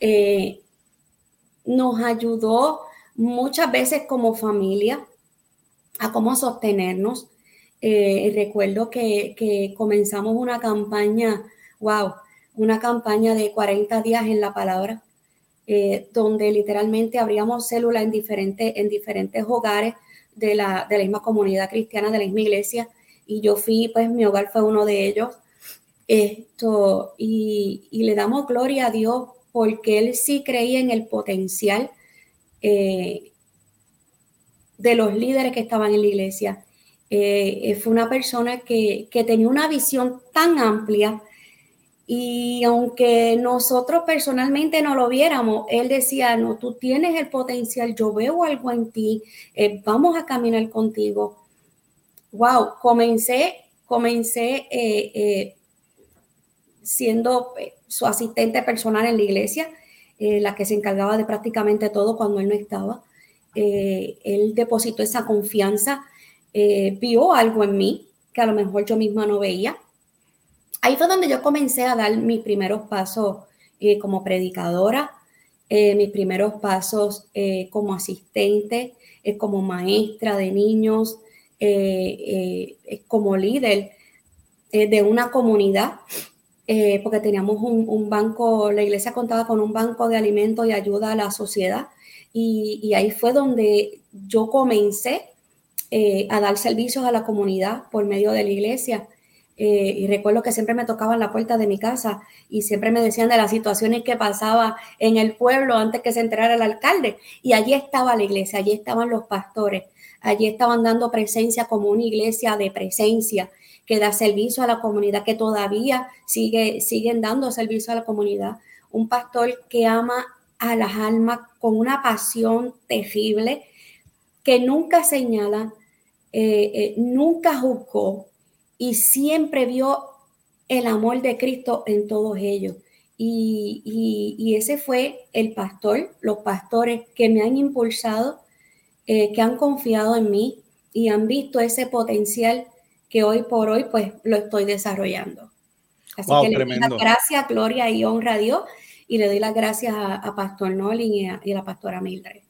Eh, nos ayudó muchas veces como familia a cómo sostenernos. Eh, recuerdo que, comenzamos una campaña, wow, una campaña de 40 días en la palabra. eh, donde literalmente abríamos células en diferentes, en diferentes hogares de la, de la misma comunidad cristiana, de la misma iglesia, y yo fui, pues mi hogar fue uno de ellos. Esto, y, le damos gloria a Dios porque Él sí creía en el potencial eh, de los líderes que estaban en la iglesia. Eh, fue una persona que, que tenía una visión tan amplia y aunque nosotros personalmente no lo viéramos, él decía, no, tú tienes el potencial, yo veo algo en ti, eh, vamos a caminar contigo. Wow, comencé, comencé eh, eh, siendo su asistente personal en la iglesia, la que se encargaba de prácticamente todo cuando él no estaba. él depositó esa confianza, vio algo en mí que a lo mejor yo misma no veía Ahí fue donde yo comencé a dar mis primeros pasos eh, como predicadora, eh, mis primeros pasos eh, como asistente, como maestra de niños, como líder de una comunidad, porque teníamos un, banco, la iglesia contaba con un banco de alimentos y ayuda a la sociedad. Y, y ahí fue donde yo comencé a dar servicios a la comunidad por medio de la iglesia. Eh, y recuerdo que siempre me tocaban la puerta de mi casa y siempre me decían de las situaciones que pasaba en el pueblo antes que se enterara el alcalde. Y allí estaba la iglesia, allí estaban los pastores, allí estaban dando presencia como una iglesia de presencia que da servicio a la comunidad, que todavía sigue, siguen dando servicio a la comunidad. Un pastor que ama a las almas con una pasión terrible, que nunca señala, eh, eh, nunca juzgó, y siempre vio el amor de Cristo en todos ellos. Y, ese fue el pastor, los pastores que me han impulsado, eh, que han confiado en mí y han visto ese potencial que hoy por hoy pues lo estoy desarrollando. Así que le doy las gracias, gloria y honra a Dios y le doy las gracias a, Pastor Nolin y a, la pastora Mildred.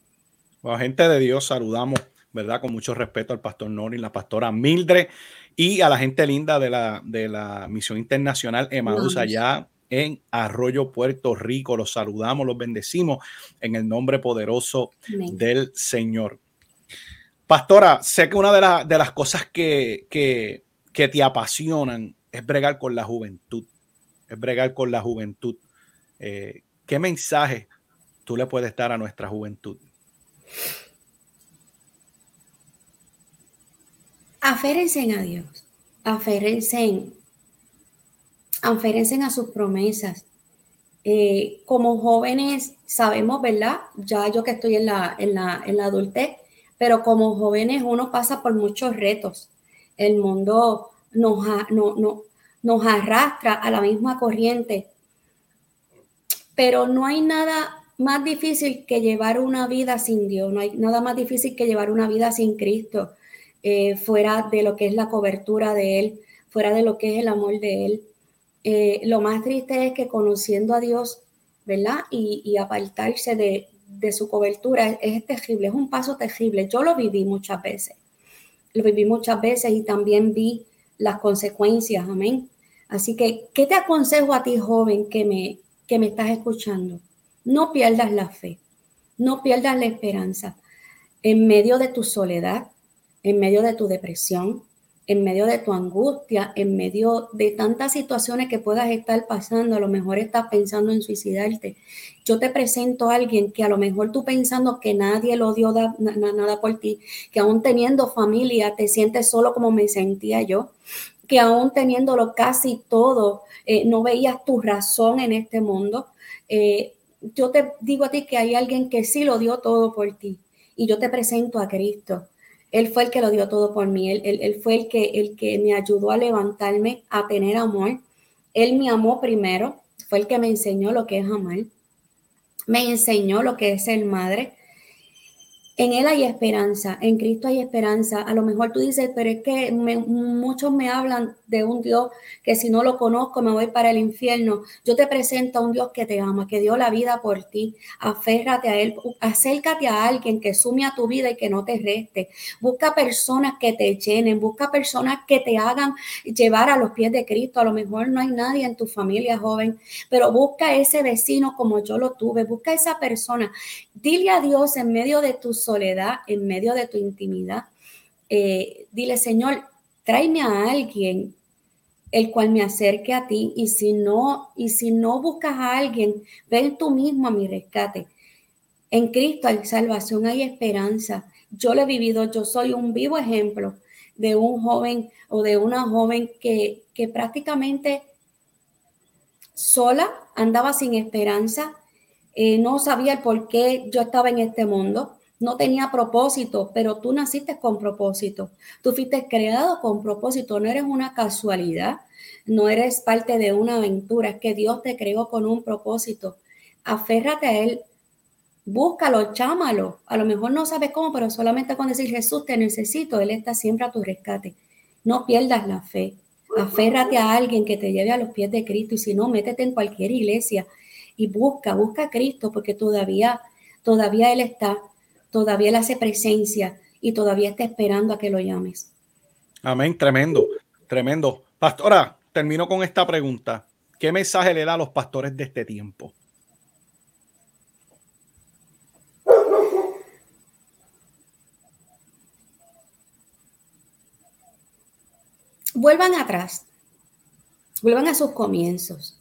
Bueno, gente de Dios, saludamos, ¿verdad? Con mucho respeto al pastor Nolin, la pastora Mildred y a la gente linda de la, de la Misión Internacional Emaús allá en Arroyo, Puerto Rico. Los saludamos, los bendecimos en el nombre poderoso del Señor. Pastora, sé que una de, de las cosas que, que, que, te apasionan es bregar con la juventud, es bregar con la juventud. Eh, ¿Qué mensaje tú le puedes dar a nuestra juventud? Aférense a Dios, aférense, aférense a sus promesas. Eh, como jóvenes sabemos, ¿verdad? Ya yo que estoy en la, en la, en la adultez, pero como jóvenes uno pasa por muchos retos. El mundo nos, no, no, nos arrastra a la misma corriente, pero no hay nada más difícil que llevar una vida sin Dios, no hay nada más difícil que llevar una vida sin Cristo. Eh, fuera de lo que es la cobertura de Él, fuera de lo que es el amor de Él. Eh, lo más triste es que conociendo a Dios, ¿verdad? Y, apartarse de, su cobertura es, es, terrible, es un paso terrible. Yo lo viví muchas veces, lo viví muchas veces y también vi las consecuencias, amén. Así que, ¿qué te aconsejo a ti, joven, que me, que me estás escuchando? No pierdas la fe, no pierdas la esperanza. En medio de tu soledad, en medio de tu depresión, en medio de tu angustia, en medio de tantas situaciones que puedas estar pasando, a lo mejor estás pensando en suicidarte. Yo te presento a alguien que a lo mejor tú pensando que nadie lo dio nada por ti, que aún teniendo familia te sientes solo como me sentía yo, que aún teniéndolo casi todo, eh, no veías tu razón en este mundo. Eh, yo te digo a ti que hay alguien que sí lo dio todo por ti y yo te presento a Cristo él fue el que lo dio todo por mí. Él, fue el que, el que me ayudó a levantarme, a tener amor. Él me amó primero. Fue el que me enseñó lo que es amar. Me enseñó lo que es ser madre. En Él hay esperanza, en Cristo hay esperanza. A lo mejor tú dices, pero es que muchos me hablan de un Dios que si no lo conozco me voy para el infierno. Yo te presento a un Dios que te ama, que dio la vida por ti. Aférrate a Él, acércate a alguien que sume a tu vida y que no te reste. Busca personas que te llenen, busca personas que te hagan llevar a los pies de Cristo. A lo mejor no hay nadie en tu familia joven, pero busca ese vecino como yo lo tuve, busca esa persona. Dile a Dios en medio de tus soledad, en medio de tu intimidad, eh, dile, Señor, tráeme a alguien el cual me acerque a ti y si no y si no buscas a alguien, ven tú mismo a mi rescate. En Cristo hay salvación, hay esperanza. Yo lo he vivido, yo soy un vivo ejemplo de un joven o de una joven que, que prácticamente sola andaba sin esperanza, eh, no sabía el por qué yo estaba en este mundo no tenía propósito, pero tú naciste con propósito. Tú fuiste creado con propósito, no eres una casualidad, no eres parte de una aventura, es que Dios te creó con un propósito. Aférrate a Él, búscalo, chámalo. A lo mejor no sabes cómo, pero solamente con decir Jesús te necesito, Él está siempre a tu rescate. No pierdas la fe. Aférrate a alguien que te lleve a los pies de Cristo y si no, métete en cualquier iglesia y busca, busca a Cristo porque todavía, todavía Él está todavía Él hace presencia y todavía está esperando a que lo llames. Amén, tremendo, tremendo. Pastora, termino con esta pregunta. ¿Qué mensaje le da a los pastores de este tiempo? Vuelvan atrás, vuelvan a sus comienzos.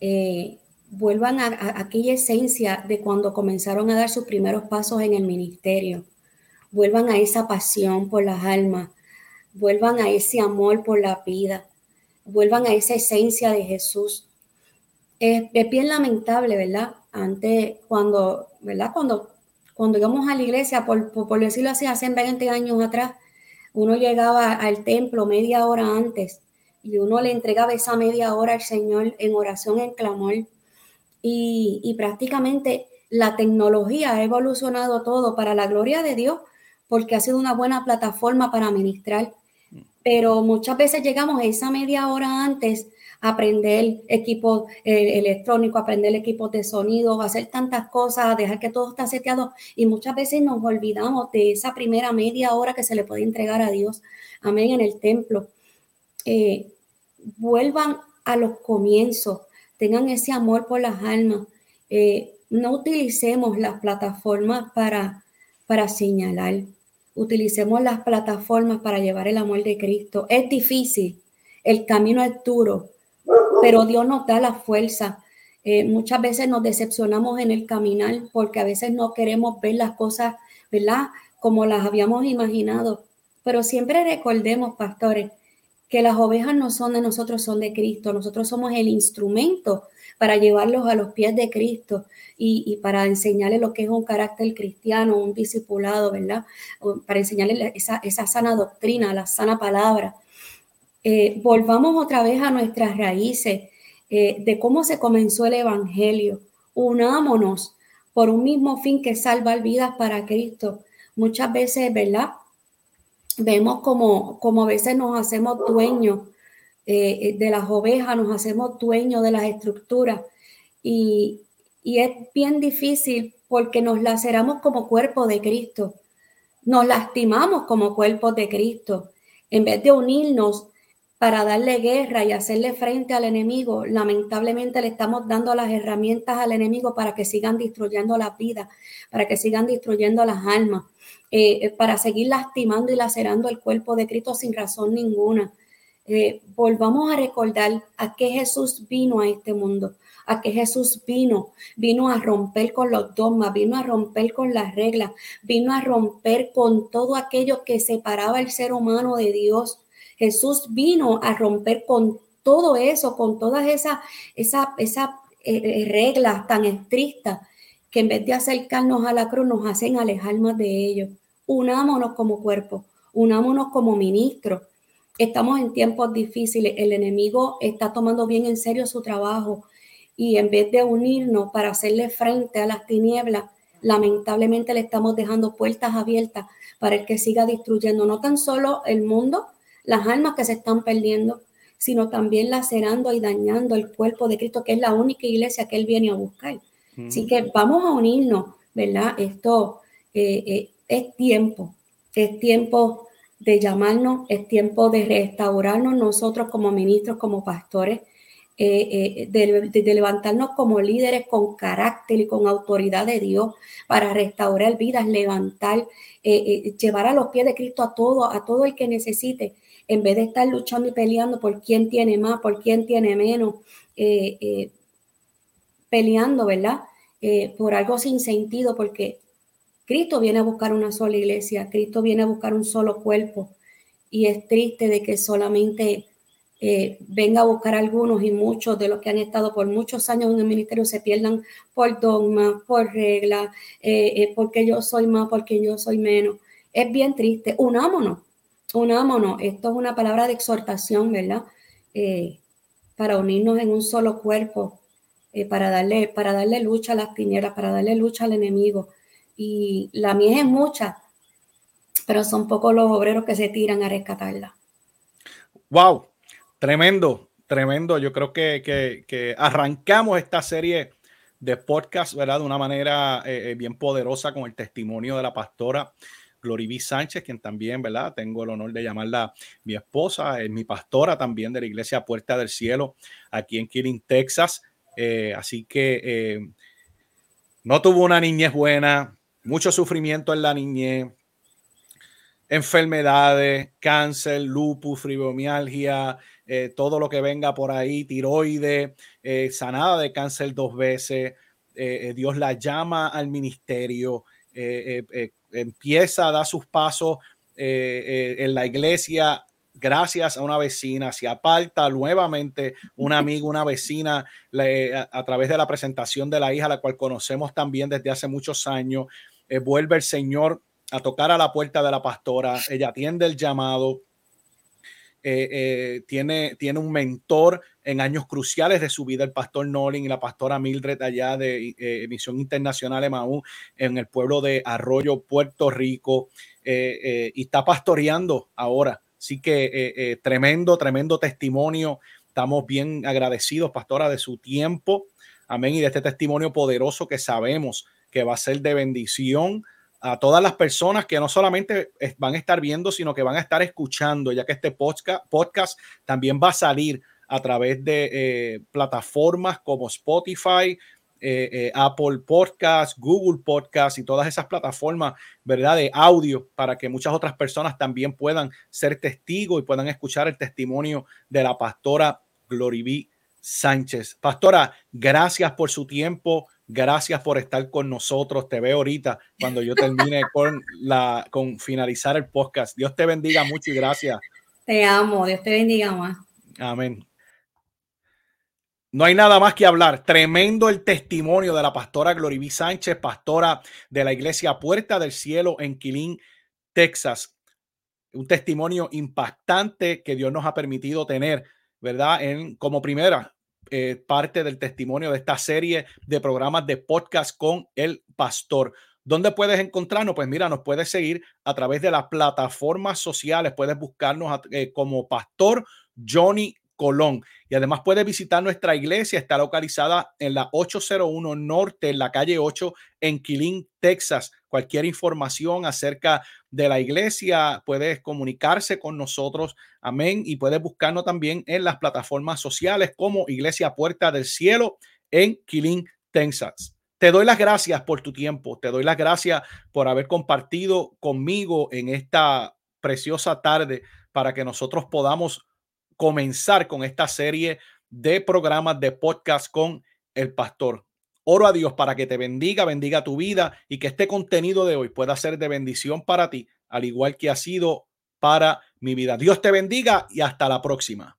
Eh, vuelvan a, aquella esencia de cuando comenzaron a dar sus primeros pasos en el ministerio, vuelvan a esa pasión por las almas, vuelvan a ese amor por la vida, vuelvan a esa esencia de Jesús. Es, bien lamentable, ¿verdad? Antes, cuando, ¿verdad? Cuando, cuando íbamos a la iglesia, por, por decirlo así, hace 20 años atrás, uno llegaba al templo media hora antes y uno le entregaba esa media hora al Señor en oración, en clamor y, prácticamente la tecnología ha evolucionado todo para la gloria de Dios porque ha sido una buena plataforma para ministrar. Pero muchas veces llegamos esa media hora antes a aprender equipo eh, electrónico, aprender equipos de sonido, hacer tantas cosas, dejar que todo está seteado y muchas veces nos olvidamos de esa primera media hora que se le puede entregar a Dios. Amén, en el templo. Eh, vuelvan a los comienzos, tengan ese amor por las almas. Eh, no utilicemos las plataformas para, para señalar, utilicemos las plataformas para llevar el amor de Cristo. Es difícil, el camino es duro, pero Dios nos da la fuerza. Eh, muchas veces nos decepcionamos en el caminar porque a veces no queremos ver las cosas, ¿verdad? Como las habíamos imaginado. Pero siempre recordemos, pastores, que las ovejas no son de nosotros, son de Cristo. Nosotros somos el instrumento para llevarlos a los pies de Cristo y, para enseñarles lo que es un carácter cristiano, un discipulado, ¿verdad? Para enseñarles esa, sana doctrina, la sana palabra. Eh, volvamos otra vez a nuestras raíces eh, de cómo se comenzó el Evangelio. Unámonos por un mismo fin que salvar vidas para Cristo. Muchas veces, ¿verdad? Vemos como, como a veces nos hacemos dueños eh, de las ovejas, nos hacemos dueños de las estructuras y, y es bien difícil porque nos laceramos como cuerpo de Cristo, nos lastimamos como cuerpo de Cristo. En vez de unirnos para darle guerra y hacerle frente al enemigo, lamentablemente le estamos dando las herramientas al enemigo para que sigan destruyendo las vidas, para que sigan destruyendo las almas. Eh, eh, para seguir lastimando y lacerando el cuerpo de Cristo sin razón ninguna. Eh, volvamos a recordar a qué Jesús vino a este mundo, a qué Jesús vino, vino a romper con los dogmas, vino a romper con las reglas, vino a romper con todo aquello que separaba el ser humano de Dios. Jesús vino a romper con todo eso, con todas esas esa, esa, reglas tan estrictas que en vez de acercarnos a la cruz nos hacen alejar más de ellos. Unámonos como cuerpo, unámonos como ministros. Estamos en tiempos difíciles, el enemigo está tomando bien en serio su trabajo y en vez de unirnos para hacerle frente a las tinieblas, lamentablemente le estamos dejando puertas abiertas para el que siga destruyendo no tan solo el mundo, las almas que se están perdiendo, sino también lacerando y dañando el cuerpo de Cristo, que es la única iglesia que Él viene a buscar. Así que vamos a unirnos, ¿verdad? Esto eh, eh, es tiempo, es tiempo de llamarnos, es tiempo de restaurarnos nosotros como ministros, como pastores, eh, de, levantarnos como líderes con carácter y con autoridad de Dios para restaurar vidas, levantar, llevar a los pies de Cristo a todo, a todo el que necesite en vez de estar luchando y peleando por quién tiene más, por quién tiene menos, eh, eh, peleando, ¿verdad? Eh, por algo sin sentido, porque Cristo viene a buscar una sola iglesia, Cristo viene a buscar un solo cuerpo, y es triste de que solamente venga a buscar algunos y muchos de los que han estado por muchos años en el ministerio se pierdan por dogma, por regla, porque yo soy más, porque yo soy menos. Es bien triste. Unámonos, unámonos. Esto es una palabra de exhortación, ¿verdad? Eh, para unirnos en un solo cuerpo, eh, para, darle, para darle lucha a las tinieblas, para darle lucha al enemigo. Y la mía es mucha, pero son pocos los obreros que se tiran a rescatarla. ¡Wow! Tremendo, tremendo. Yo creo que, arrancamos esta serie de podcast, ¿verdad? De una manera eh, bien poderosa con el testimonio de la pastora Gloriví Sánchez, quien también, ¿verdad? Tengo el honor de llamarla mi esposa, es mi pastora también de la iglesia Puerta del Cielo, aquí en Killing, Texas. Eh, así que eh, no tuvo una niñez buena, mucho sufrimiento en la niñez, enfermedades, cáncer, lupus, fibromialgia, eh, todo lo que venga por ahí, tiroides, sanada de cáncer dos veces. Dios la llama al ministerio, empieza a dar sus pasos eh, eh, en la iglesia gracias a una vecina, se aparta nuevamente un amigo, una vecina a, través de la presentación de la hija, la cual conocemos también desde hace muchos años. Eh, vuelve el Señor a tocar a la puerta de la pastora, ella atiende el llamado, tiene, tiene un mentor en años cruciales de su vida, el pastor Nolin y la pastora Mildred allá de eh, Misión Internacional Emaú en el pueblo de Arroyo, Puerto Rico, eh, eh, y está pastoreando ahora. Así que tremendo, tremendo testimonio. Estamos bien agradecidos, pastora, de su tiempo. Amén. Y de este testimonio poderoso que sabemos que va a ser de bendición a todas las personas que no solamente van a estar viendo, sino que van a estar escuchando, ya que este podcast, podcast también va a salir a través de eh, plataformas como Spotify, eh, eh, Apple Podcast, Google Podcast y todas esas plataformas, ¿verdad? De audio para que muchas otras personas también puedan ser testigos y puedan escuchar el testimonio de la pastora Gloriví Sánchez. Pastora, gracias por su tiempo. Gracias por estar con nosotros. Te veo ahorita cuando yo termine con la con finalizar el podcast. Dios te bendiga mucho y gracias. Te amo. Dios te bendiga más. Amén. No hay nada más que hablar. Tremendo el testimonio de la pastora Gloriví Sánchez, pastora de la iglesia Puerta del Cielo en Quilín, Texas. Un testimonio impactante que Dios nos ha permitido tener, ¿verdad? En, como primera eh, parte del testimonio de esta serie de programas de podcast con el pastor. ¿Dónde puedes encontrarnos? Pues mira, nos puedes seguir a través de las plataformas sociales. Puedes buscarnos eh, como Pastor Johnny Colón. Y además puede visitar nuestra iglesia, está localizada en la 801 Norte, en la calle 8, en Killeen, Texas. Cualquier información acerca de la iglesia, puedes comunicarse con nosotros. Amén. Y puedes buscarnos también en las plataformas sociales como Iglesia Puerta del Cielo en Killeen, Texas. Te doy las gracias por tu tiempo, te doy las gracias por haber compartido conmigo en esta preciosa tarde para que nosotros podamos comenzar con esta serie de programas de podcast con el pastor. Oro a Dios para que te bendiga, bendiga tu vida y que este contenido de hoy pueda ser de bendición para ti, al igual que ha sido para mi vida. Dios te bendiga y hasta la próxima.